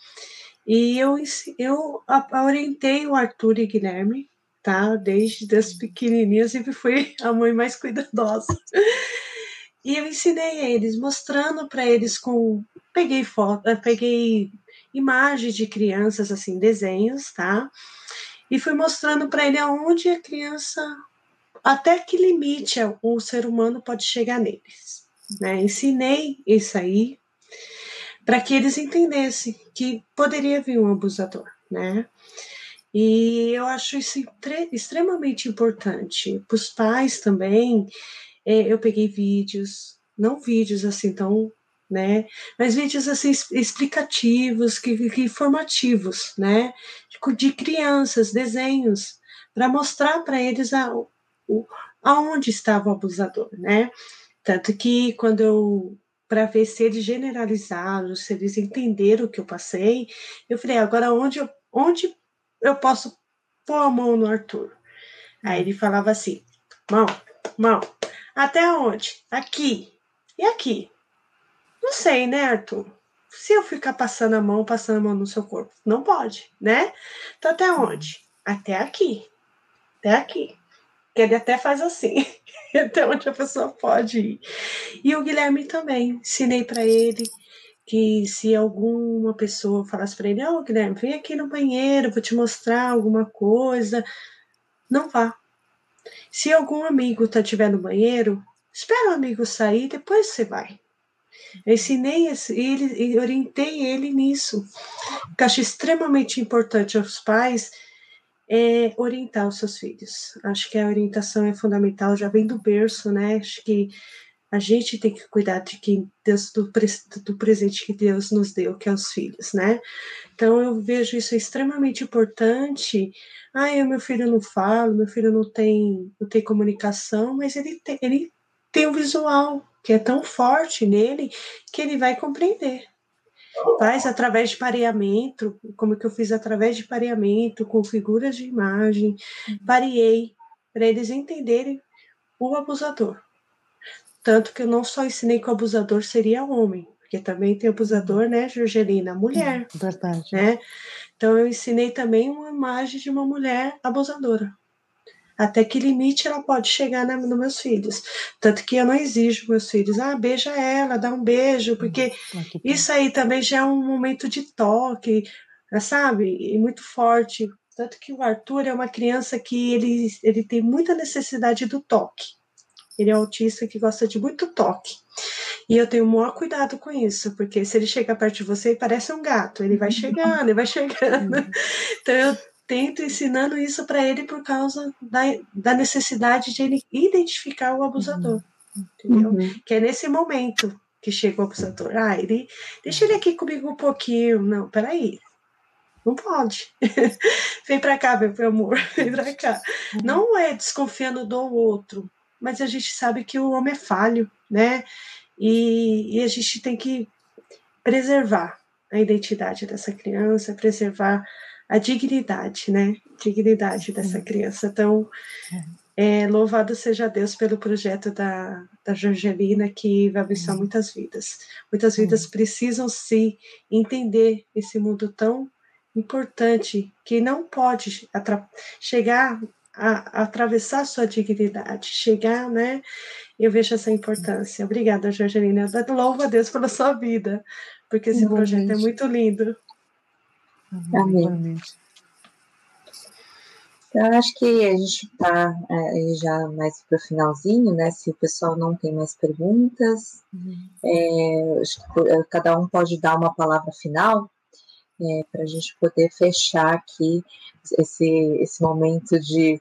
E eu, eu orientei o Arthur e Guilherme, tá? Desde as pequenininhas, sempre fui a mãe mais cuidadosa. E eu ensinei eles, mostrando para eles com. Peguei foto, eh, peguei imagens de crianças, assim, desenhos, tá? E fui mostrando para ele aonde a criança, até que limite o ser humano pode chegar neles. Né? Ensinei isso aí para que eles entendessem que poderia vir um abusador, né? E eu acho isso extremamente importante. Para os pais também, é, eu peguei vídeos, não vídeos assim tão, né? Mas vídeos assim explicativos, que, que informativos, né? De, de crianças, desenhos, para mostrar para eles a, o, aonde estava o abusador, né? Tanto que quando eu para ver se eles generalizaram, se eles entenderam o que eu passei, eu falei, agora onde onde eu posso pôr a mão no Arthur. Aí ele falava assim: mão, mão, até onde? Aqui. E aqui? Não sei, né, Arthur? Se eu ficar passando a mão, passando a mão no seu corpo, não pode, né? Então, até onde? Até aqui. Até aqui. Que ele até faz assim, [LAUGHS] até onde a pessoa pode ir. E o Guilherme também, ensinei para ele que se alguma pessoa falasse para ele, ó, oh, Guilherme, vem aqui no banheiro, vou te mostrar alguma coisa, não vá. Se algum amigo tá tiver no banheiro, espera o amigo sair, depois você vai. Eu ensinei ele orientei ele nisso. Que acho extremamente importante aos pais é orientar os seus filhos. Acho que a orientação é fundamental, já vem do berço, né? Acho que a gente tem que cuidar de quem Deus, do, do presente que Deus nos deu, que é os filhos, né? Então eu vejo isso extremamente importante. Ah, meu filho não fala, meu filho não tem, não tem comunicação, mas ele tem, ele tem um visual que é tão forte nele que ele vai compreender. Faz através de pareamento, como que eu fiz através de pareamento, com figuras de imagem, pareei para eles entenderem o abusador. Tanto que eu não só ensinei que o abusador seria homem, porque também tem abusador, né, Georgelina, mulher. Verdade. Né? Então eu ensinei também uma imagem de uma mulher abusadora. Até que limite ela pode chegar na, nos meus filhos. Tanto que eu não exijo meus filhos, ah, beija ela, dá um beijo, porque isso aí também já é um momento de toque, sabe? E muito forte. Tanto que o Arthur é uma criança que ele, ele tem muita necessidade do toque. Ele é autista que gosta de muito toque. E eu tenho o maior cuidado com isso, porque se ele chega perto de você, ele parece um gato. Ele vai chegando, ele vai chegando. Então eu tento ensinando isso para ele por causa da, da necessidade de ele identificar o abusador. Entendeu? Uhum. Que é nesse momento que chega o abusador. Ah, ele deixa ele aqui comigo um pouquinho. Não, peraí. Não pode. [LAUGHS] Vem para cá, meu amor. Vem para cá. Uhum. Não é desconfiando do outro, mas a gente sabe que o homem é falho, né? E, e a gente tem que preservar a identidade dessa criança, preservar a dignidade, né? Dignidade dessa criança. Então, é, louvado seja Deus pelo projeto da, da Jorgelina, que vai abençoar muitas vidas. Muitas vidas precisam se entender esse mundo tão importante que não pode chegar a, a atravessar sua dignidade, chegar, né? Eu vejo essa importância. Obrigada, Jorgelina. Louvo a Deus pela sua vida, porque esse Igualmente. projeto é muito lindo. Amém. Eu acho que a gente está é, já mais para o finalzinho, né? Se o pessoal não tem mais perguntas, uhum. é, acho que cada um pode dar uma palavra final. É, para a gente poder fechar aqui esse, esse momento de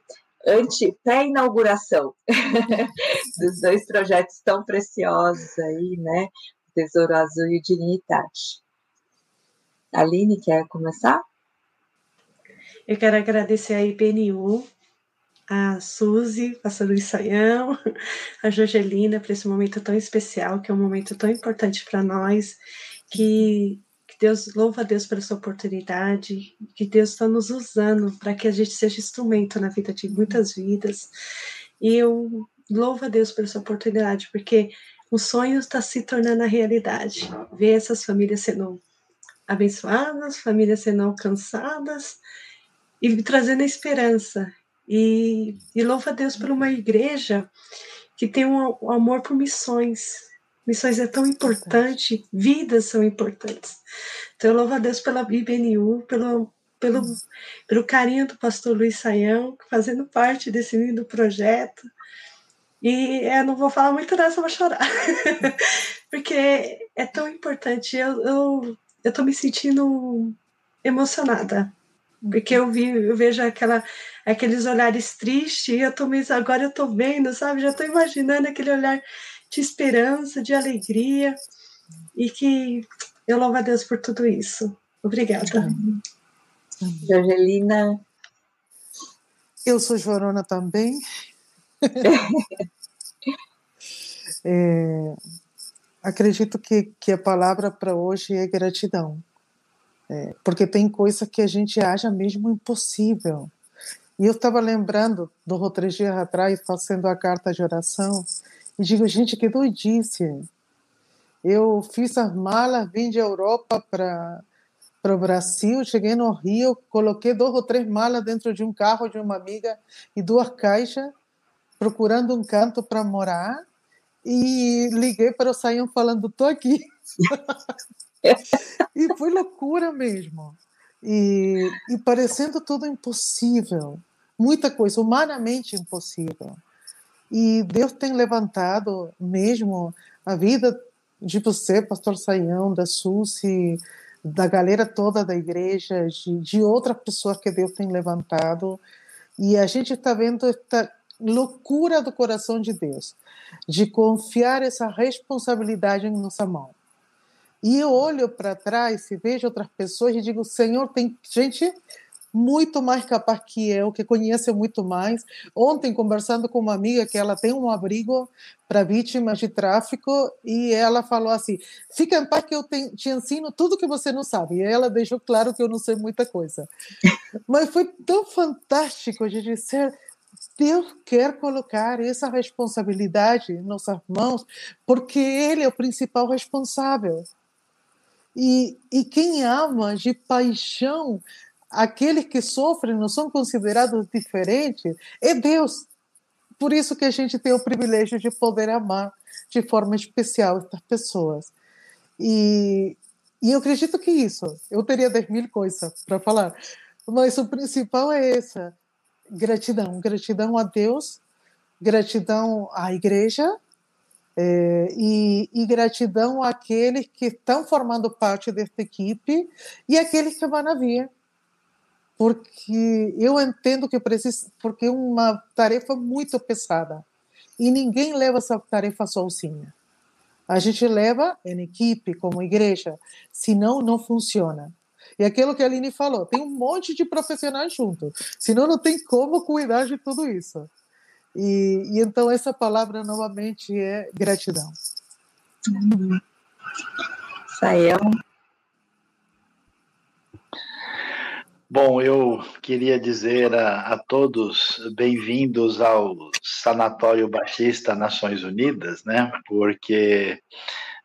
pré-inauguração [LAUGHS] dos dois projetos tão preciosos aí, né? Tesouro Azul e Dignidade. Aline, quer começar? Eu quero agradecer a IPNU, a Suzy, pastor Luiz Saião, a Jorgelina por esse momento tão especial, que é um momento tão importante para nós, que que Deus louva a Deus por essa oportunidade, que Deus está nos usando para que a gente seja instrumento na vida de muitas vidas. E eu louvo a Deus por essa oportunidade, porque o sonho está se tornando a realidade. Ver essas famílias sendo abençoadas, famílias sendo alcançadas e trazendo esperança. E, e louvo a Deus por uma igreja que tem um, um amor por missões, Missões é tão importante, vidas são importantes. Então, eu louvo a Deus pela IBNU, pelo, pelo, pelo carinho do pastor Luiz Saião, fazendo parte desse lindo projeto. E eu não vou falar muito dessa, vou chorar. [LAUGHS] Porque é tão importante. Eu, eu, eu tô me sentindo emocionada. Porque eu, vi, eu vejo aquela, aqueles olhares tristes, e eu tô, agora eu tô vendo, sabe? Já tô imaginando aquele olhar de esperança, de alegria e que eu louvo a Deus por tudo isso. Obrigada. Angelina. Eu sou Jorona também. [LAUGHS] é, acredito que, que a palavra para hoje é gratidão. É, porque tem coisa que a gente acha mesmo impossível. E eu estava lembrando, do três dias atrás, fazendo a carta de oração, e digo, gente, que doidice. Eu fiz as malas, vim de Europa para para o Brasil, cheguei no Rio, coloquei duas ou três malas dentro de um carro de uma amiga e duas caixas, procurando um canto para morar, e liguei para o Saião falando, tô aqui. [LAUGHS] e foi loucura mesmo. E, e parecendo tudo impossível, muita coisa, humanamente impossível. E Deus tem levantado mesmo a vida de você, pastor Saião, da Susi, da galera toda da igreja, de, de pessoas que Deus tem levantado. E a gente está vendo esta loucura do coração de Deus, de confiar essa responsabilidade em nossa mão. E eu olho para trás e vejo outras pessoas e digo: Senhor, tem gente muito mais capaz que eu, que conhece muito mais. Ontem, conversando com uma amiga que ela tem um abrigo para vítimas de tráfico e ela falou assim: fica em paz que eu te, te ensino tudo que você não sabe. E ela deixou claro que eu não sei muita coisa. [LAUGHS] Mas foi tão fantástico gente ser. Deus quer colocar essa responsabilidade em nossas mãos, porque Ele é o principal responsável. E, e quem ama de paixão aqueles que sofrem não são considerados diferentes, é Deus. Por isso que a gente tem o privilégio de poder amar de forma especial essas pessoas. E, e eu acredito que isso, eu teria 10 mil coisas para falar, mas o principal é essa: gratidão. Gratidão a Deus, gratidão à igreja, é, e, e, gratidão àqueles que estão formando parte desta equipe e àqueles que vão vir porque eu entendo que precisa, porque é uma tarefa muito pesada e ninguém leva essa tarefa sozinha. A gente leva em equipe, como igreja, senão não funciona. E aquilo que a Aline falou, tem um monte de profissionais junto, senão não tem como cuidar de tudo isso. E, e então essa palavra novamente é gratidão. Uhum. Sael. Bom, eu queria dizer a, a todos bem-vindos ao Sanatório Baixista Nações Unidas, né? Porque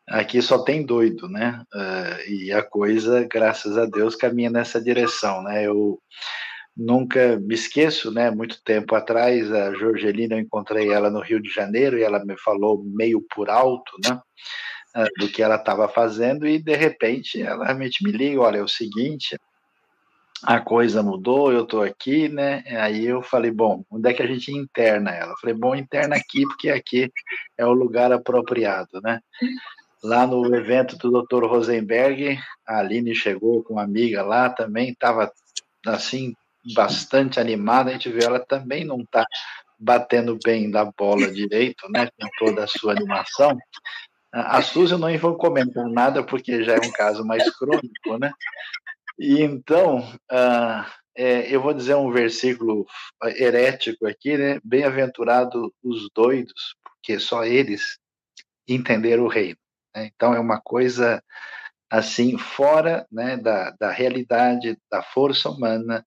aqui só tem doido, né? Uh, e a coisa, graças a Deus, caminha nessa direção, né? Eu nunca me esqueço, né? Muito tempo atrás, a Jorgelina, eu encontrei ela no Rio de Janeiro e ela me falou meio por alto, né? Uh, do que ela estava fazendo e de repente ela realmente me liga, olha, é o seguinte, a coisa mudou, eu estou aqui, né? Aí eu falei, bom, onde é que a gente interna ela? Eu falei, bom, interna aqui, porque aqui é o lugar apropriado, né? lá no evento do Dr. Rosenberg, a Aline chegou com uma amiga lá também, estava assim, bastante animada, a gente vê ela também não está batendo bem da bola direito, né, com toda a sua animação. A Suzy eu não vou comentar nada, porque já é um caso mais crônico, né? E então, uh, é, eu vou dizer um versículo herético aqui, né? Bem-aventurado os doidos, porque só eles entenderam o reino. Né? Então, é uma coisa assim, fora né, da, da realidade, da força humana,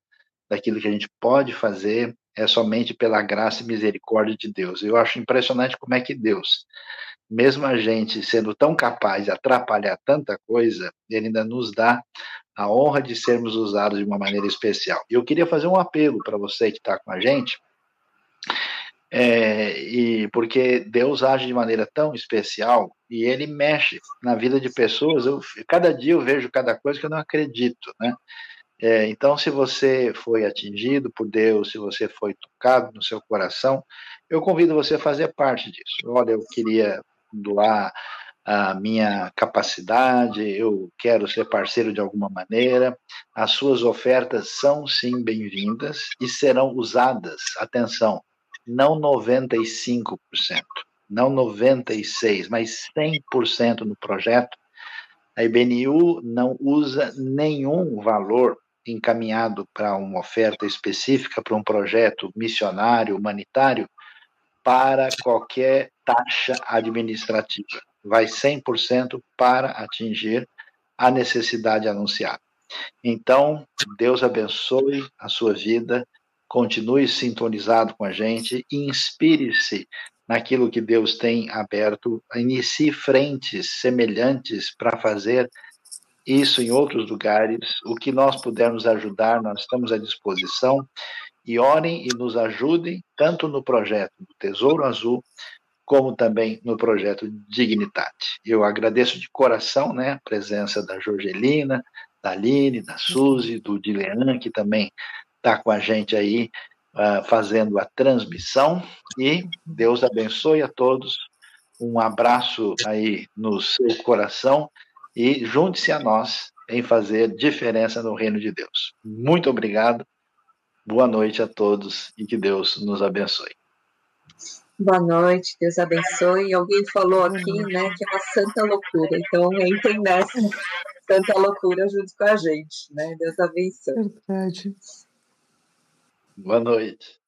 daquilo que a gente pode fazer, é somente pela graça e misericórdia de Deus. Eu acho impressionante como é que Deus, mesmo a gente sendo tão capaz de atrapalhar tanta coisa, ele ainda nos dá a honra de sermos usados de uma maneira especial. E eu queria fazer um apelo para você que está com a gente, é, e porque Deus age de maneira tão especial e Ele mexe na vida de pessoas. Eu, cada dia eu vejo cada coisa que eu não acredito, né? É, então, se você foi atingido por Deus, se você foi tocado no seu coração, eu convido você a fazer parte disso. Olha, eu queria doar a minha capacidade, eu quero ser parceiro de alguma maneira. As suas ofertas são sim bem-vindas e serão usadas, atenção, não 95%, não 96%, mas 100% no projeto. A IBNU não usa nenhum valor encaminhado para uma oferta específica, para um projeto missionário, humanitário, para qualquer taxa administrativa. Vai 100% para atingir a necessidade anunciada. Então, Deus abençoe a sua vida continue sintonizado com a gente e inspire-se naquilo que Deus tem aberto, inicie frentes semelhantes para fazer isso em outros lugares. O que nós pudermos ajudar, nós estamos à disposição. E orem e nos ajudem, tanto no projeto do Tesouro Azul, como também no projeto Dignitate. Eu agradeço de coração né, a presença da Jorgelina, da Aline, da Suzy, do Dilean, que também está com a gente aí uh, fazendo a transmissão. E Deus abençoe a todos. Um abraço aí no seu coração e junte-se a nós em fazer diferença no reino de Deus. Muito obrigado. Boa noite a todos e que Deus nos abençoe. Boa noite, Deus abençoe. Alguém falou aqui, né, que é uma santa loucura. Então, entrem nessa santa loucura junto com a gente, né? Deus abençoe. Verdade. Boa noite.